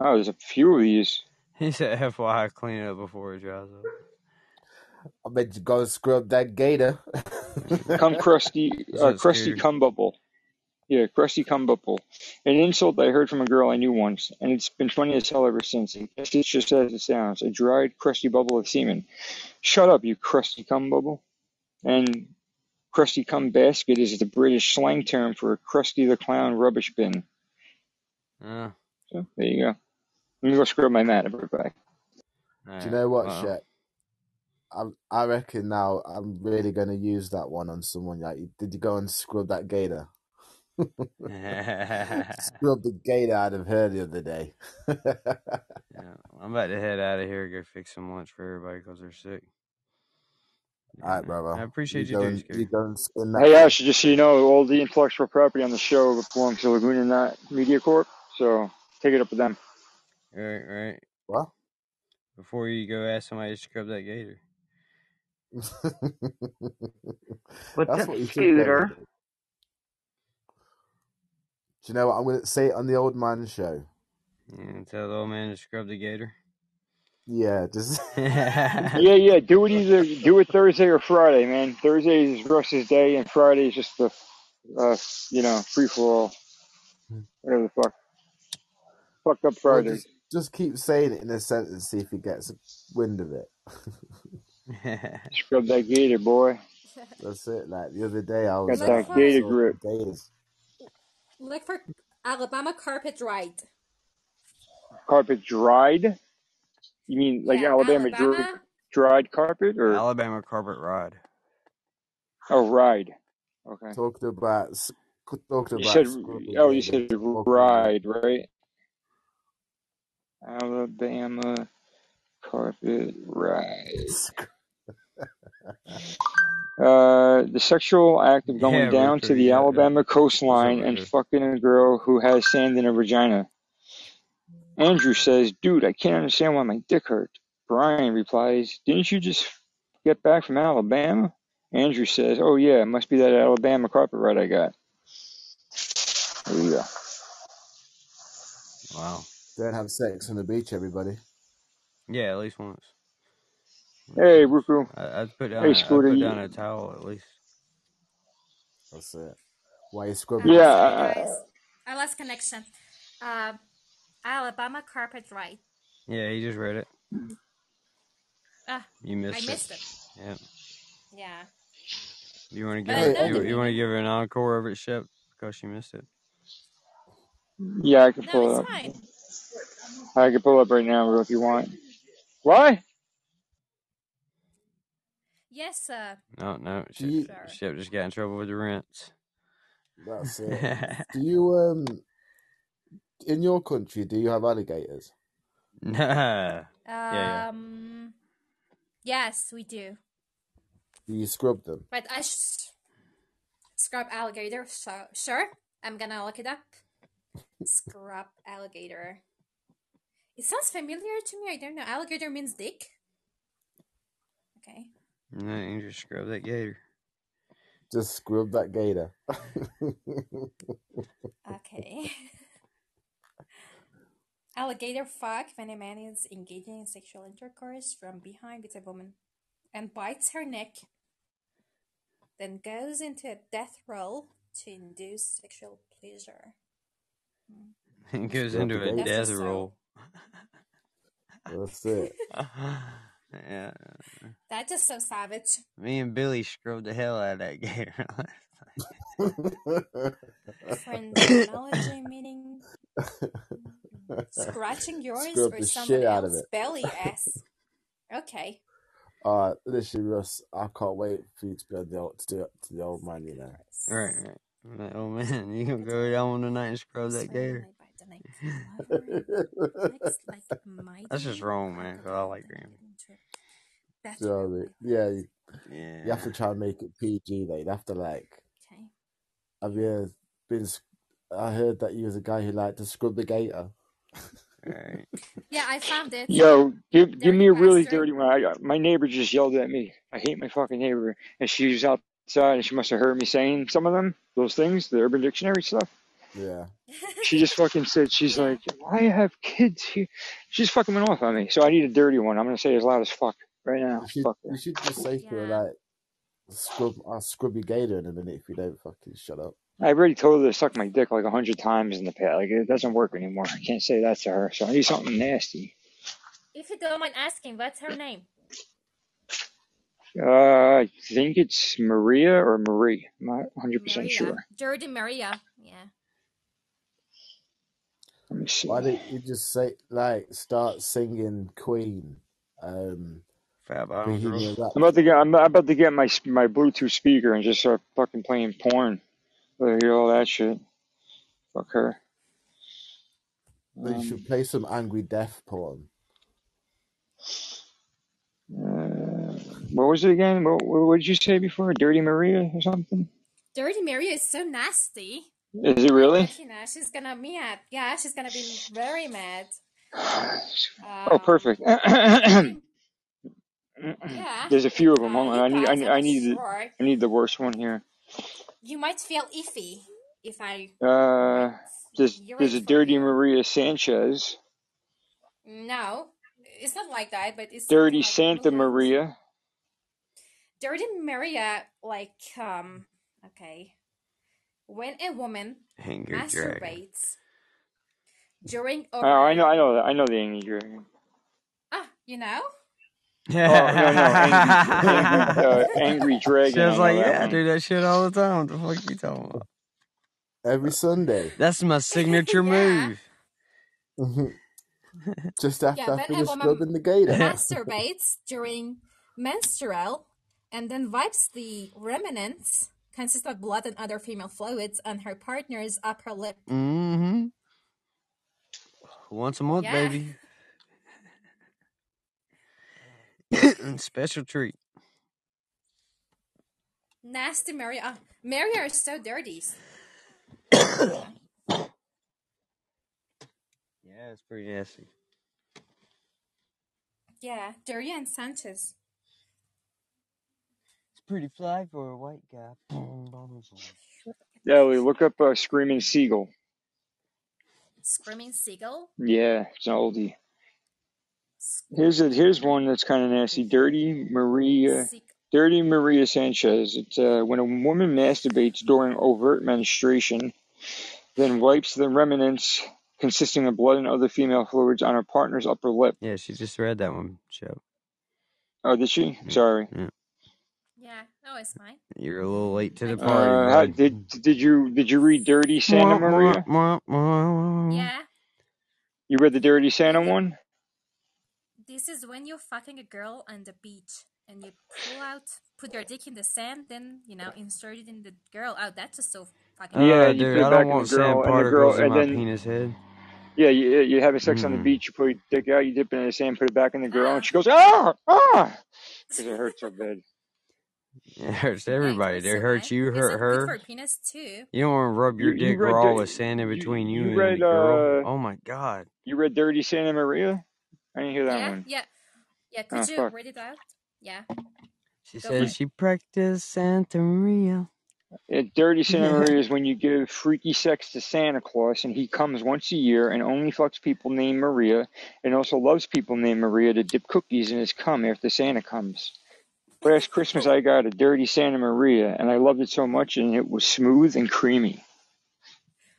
Oh, there's a few of these. He said, "FYI, clean it up before it dries up." I bet you go scrub that gator. Cum crusty, What's uh, crusty Scooter? cum bubble. Yeah, crusty cum bubble. An insult I heard from a girl I knew once, and it's been funny as hell ever since. I guess it's just as it sounds. A dried, crusty bubble of semen. Shut up, you crusty cum bubble. And crusty cum basket is the British slang term for a crusty the clown rubbish bin. Uh, So there you go. Let me go scrub my mat. I'll be right back. Do you know what, uh-oh. I I reckon now I'm really gonna use that one on someone. Like, did you go and scrub that gator? Scrub the gator out of her the other day. Yeah, I'm about to head out of here, go fix some lunch for everybody because they're sick. All right, Yeah, brother. I appreciate you, go doing and, you go and spin that. Hey. Ash, just so you know, all the intellectual property on the show belongs to Laguna Nut Media Corp. So take it up with them. Right, right. Well, Before you go ask somebody to scrub that gator. What's That's up, what you should Scooter? go. Do you know what? I'm gonna say it on the old man show. Yeah, tell the old man to scrub the gator. Yeah, just Yeah, yeah. Do it either do it Thursday or Friday, man. Thursday is Russ's day, and Friday is just the, uh, you know, free for all. Whatever the fuck. Fucked up well, Friday. just just keep saying it in a sentence, see if he gets wind of it. Scrub that gator, boy. That's it. Like the other day, I was Look that gator sorting grip. gators. Look for Alabama carpet ride. Carpet dried. You mean like Yeah, Alabama, dri- dried carpet or Alabama carpet ride. oh ride? Okay. Talking about s- talking You about said oh, you gators. said ride, right? Alabama carpet ride. Uh, the sexual act of going Yeah, down to the yeah, yeah. Alabama What's up, coastline and fucking a girl who has sand in her vagina. Andrew says, dude, I can't understand why my dick hurt. Brian replies, didn't you just get back from Alabama? Andrew says, oh yeah, it must be that Alabama carpet ride I got. There you go. Wow. Don't have sex on the beach, everybody. Yeah, at least once. Hey, Ruku. I, I'd put down. Hey, a, I'd Scooter. put You, down a towel at least. That's it. Why you scrubbing? yeah, sorry I, I lost connection. Uh, Alabama carpet ride. Yeah, he just read it. Ah, You I missed it. I missed it. Yeah. Yeah, You want to but give I her? You, the you want to meaning. give her an encore of it, Shep, because she missed it. yeah, I can No, pull it up. fine. I can pull it up right now, bro, if you want. What? Yes, sir. No, no. Do Ship, you? Sure. ship just got in trouble with the rents. That's it. Do you um in your country? Do you have alligators? nah. Yeah, Um. Yes, we do. Do you scrub them? But I sh- scrub alligator. So sure, I'm gonna look it up. Scrub alligator. It sounds familiar to me. I don't know. Alligator means dick. Okay. No, you just scrub that gator. Just scrub that gator. Okay. Alligator fuck when a man is engaging in sexual intercourse from behind with a woman and bites her neck, then goes into a death roll to induce sexual pleasure. It goes into a death roll. That's it. yeah. That is just so savage. Me and Billy scrubbed the hell out of that gator. Phrenology meaning scratching yours Scrub or the someone shit out of else's belly ass. Okay. Uh, literally, Russ, I can't wait for you to be able to, do- to do it to the old man, you know. right, right. I'm like, oh man, you gonna go down one tonight and scrub that gator? That's just wrong, man. 'cause I like green. Do you know what I mean? Yeah, you, Yeah. you have to try and make it PG, though. You have to, like, Okay. have you been. I heard that you was a guy who liked to scrub the gator. Right. Yeah, I found it. Yo, give give me a really Pastor. dirty one. I, my neighbor just yelled at me. I hate my fucking neighbor, and she was outside, and she must have heard me saying some of them, those things, the Urban Dictionary stuff. Yeah. She just fucking said, she's like, why have kids here? She just fucking went off on me. So I need a dirty one. I'm gonna say it as loud as fuck right now. You should, Fuck you should just say to her, like, scrub, I'll scrub your gator in a minute if you don't fucking shut up. I've already told her to suck my dick like a hundred times in the past. Like it doesn't work anymore. I can't say that to her. So I need something nasty. If you don't mind asking, what's her name? Uh, I think it's Maria or Marie. I'm not 100 percent Maria. sure. Dirty Maria. Yeah. Let me see. Why don't you just say, like, start singing Queen, um, Fat. Bohemian I'm about to get. I'm about to get my my Bluetooth speaker and just start fucking playing porn. Let her hear all that shit. Fuck her. Then you Um, should play some angry death porn. uh, what was it again? What, what did you say before? Dirty Maria or something? Dirty Maria is so nasty. Is it really? But, she's gonna be mad. Yeah, she's gonna be very mad. Oh, Um, perfect. yeah. There's a few of them. Uh, Hold on. I need. I need. I'm need. The, I need the worst one here. you might feel iffy if I Uh, there's there's a Dirty. Maria Sanchez, No, it's not like that, but it's Dirty like Santa movement. Maria, Dirty Maria, like um, okay, when a woman Angry dragon. masturbates during Oh, I know. I know that. I know the Angry Dragon. ah, you know, Oh no, no, angry, angry, uh, angry She was like, know that yeah, I one. do that shit all the time. What the fuck you talking about? Every Sunday. That's my signature yeah, move. just yeah. after I When a finish woman scrubbing the gator. masturbates during menstrual and then wipes the remnants consist of blood and other female fluids on her partner's upper lip. mm-hmm. Once a month, Yeah, baby. Special treat. nasty Maria. Ah, Maria is so dirty. Yeah, it's pretty nasty. Yeah, Daria and Sanchez. It's pretty fly for a white guy. Boom, boom, boom. Ellie, look up uh, Screaming Seagull. Screaming Seagull. Yeah, it's an oldie. Here's a here's one that's kind of nasty. Dirty Maria, Dirty Maria Sanchez. It's uh, when a woman masturbates during overt menstruation, then wipes the remnants consisting of blood and other female fluids on her partner's upper lip. Yeah, she just read that one, show. Oh, did she? Sorry. yeah. Yeah, no, it's fine. You're a little late to the party, Uh, how, bud. did did you did you read Dirty Santa Mwah, mwah, Maria? mwah, mwah. Yeah, You read the Dirty Santa one? this is when you're fucking a girl on the beach. and you pull out, put your dick in the sand, then you know insert it in the girl. Oh, that's just so fucking. Uh, Yeah, you dude, put it I back don't in the want girl, sand and the particles girl- in and my then- penis head. Yeah, you, you having sex on the Mm. beach, you put your dick out, you dip it in the sand, put it back in the girl, and she goes, ah, ah, because it hurts so bad. It hurts everybody. it's It hurts you, It's hurt good her. for penis too. You don't want to rub your You- you dick read raw the- with sand in between you, you and read, the girl. uh, oh my god. You read Dirty Santa Maria? I didn't hear that yeah, one. yeah, yeah. Could Oh, you fuck. read it out? Yeah. She Go says she practiced Santa Maria. Uh, Dirty Santa Maria is when you give freaky sex to Santa Claus, and he comes once a year and only fucks people named Maria, and also loves people named Maria to dip cookies in his cum after Santa comes. Last Christmas, I got a Dirty Santa Maria, and I loved it so much, and it was smooth and creamy.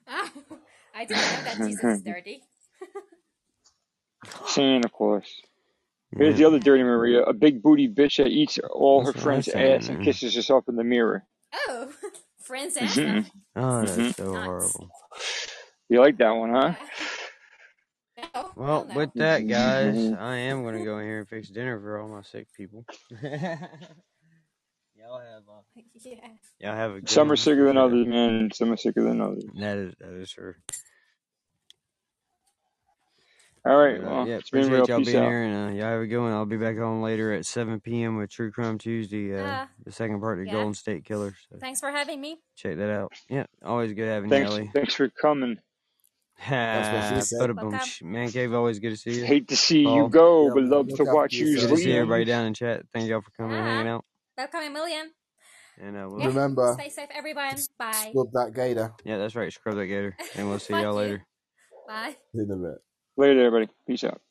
Ah, I didn't know that Jesus is dirty. Santa Claus. Here's the other Dirty Maria, a big booty bitch that eats all her That's what friends' I said, ass and kisses herself in the mirror. Oh, friends ass. Mhm. Oh, that's Mhm. so horrible. You like that one, huh? No, hell Well, no. with that, guys. I am going to go in here and fix dinner for all my sick people. y'all have uh, yeah. y'all have a good Some are sicker than others, man. Some are sicker than others. That is that is true. All right, But, uh, yeah, it's been real. appreciate y'all Peace being out. here, and uh, y'all have a good one. I'll be back on later at 7 p.m. with True Crime Tuesday, uh, Ah. the second part of the Yeah. Golden State Killer. So Thanks for having me. check that out. Yeah, always good having Thanks, you, Ellie. thanks for coming. That's what she said. put a boom. Welcome. Man cave, always good to see you. Hate to see Paul. you go, Yeah, but love to watch you Good to yourself. see everybody down in chat. Thank y'all for coming and hanging Ah, out. welcome a million. And uh, we'll, Yeah. Remember, Stay safe, everyone. Bye. scrub that gator yeah, that's right. Scrub that gator, and we'll see y'all you. later. Bye. in a bit. Later, everybody. Peace out.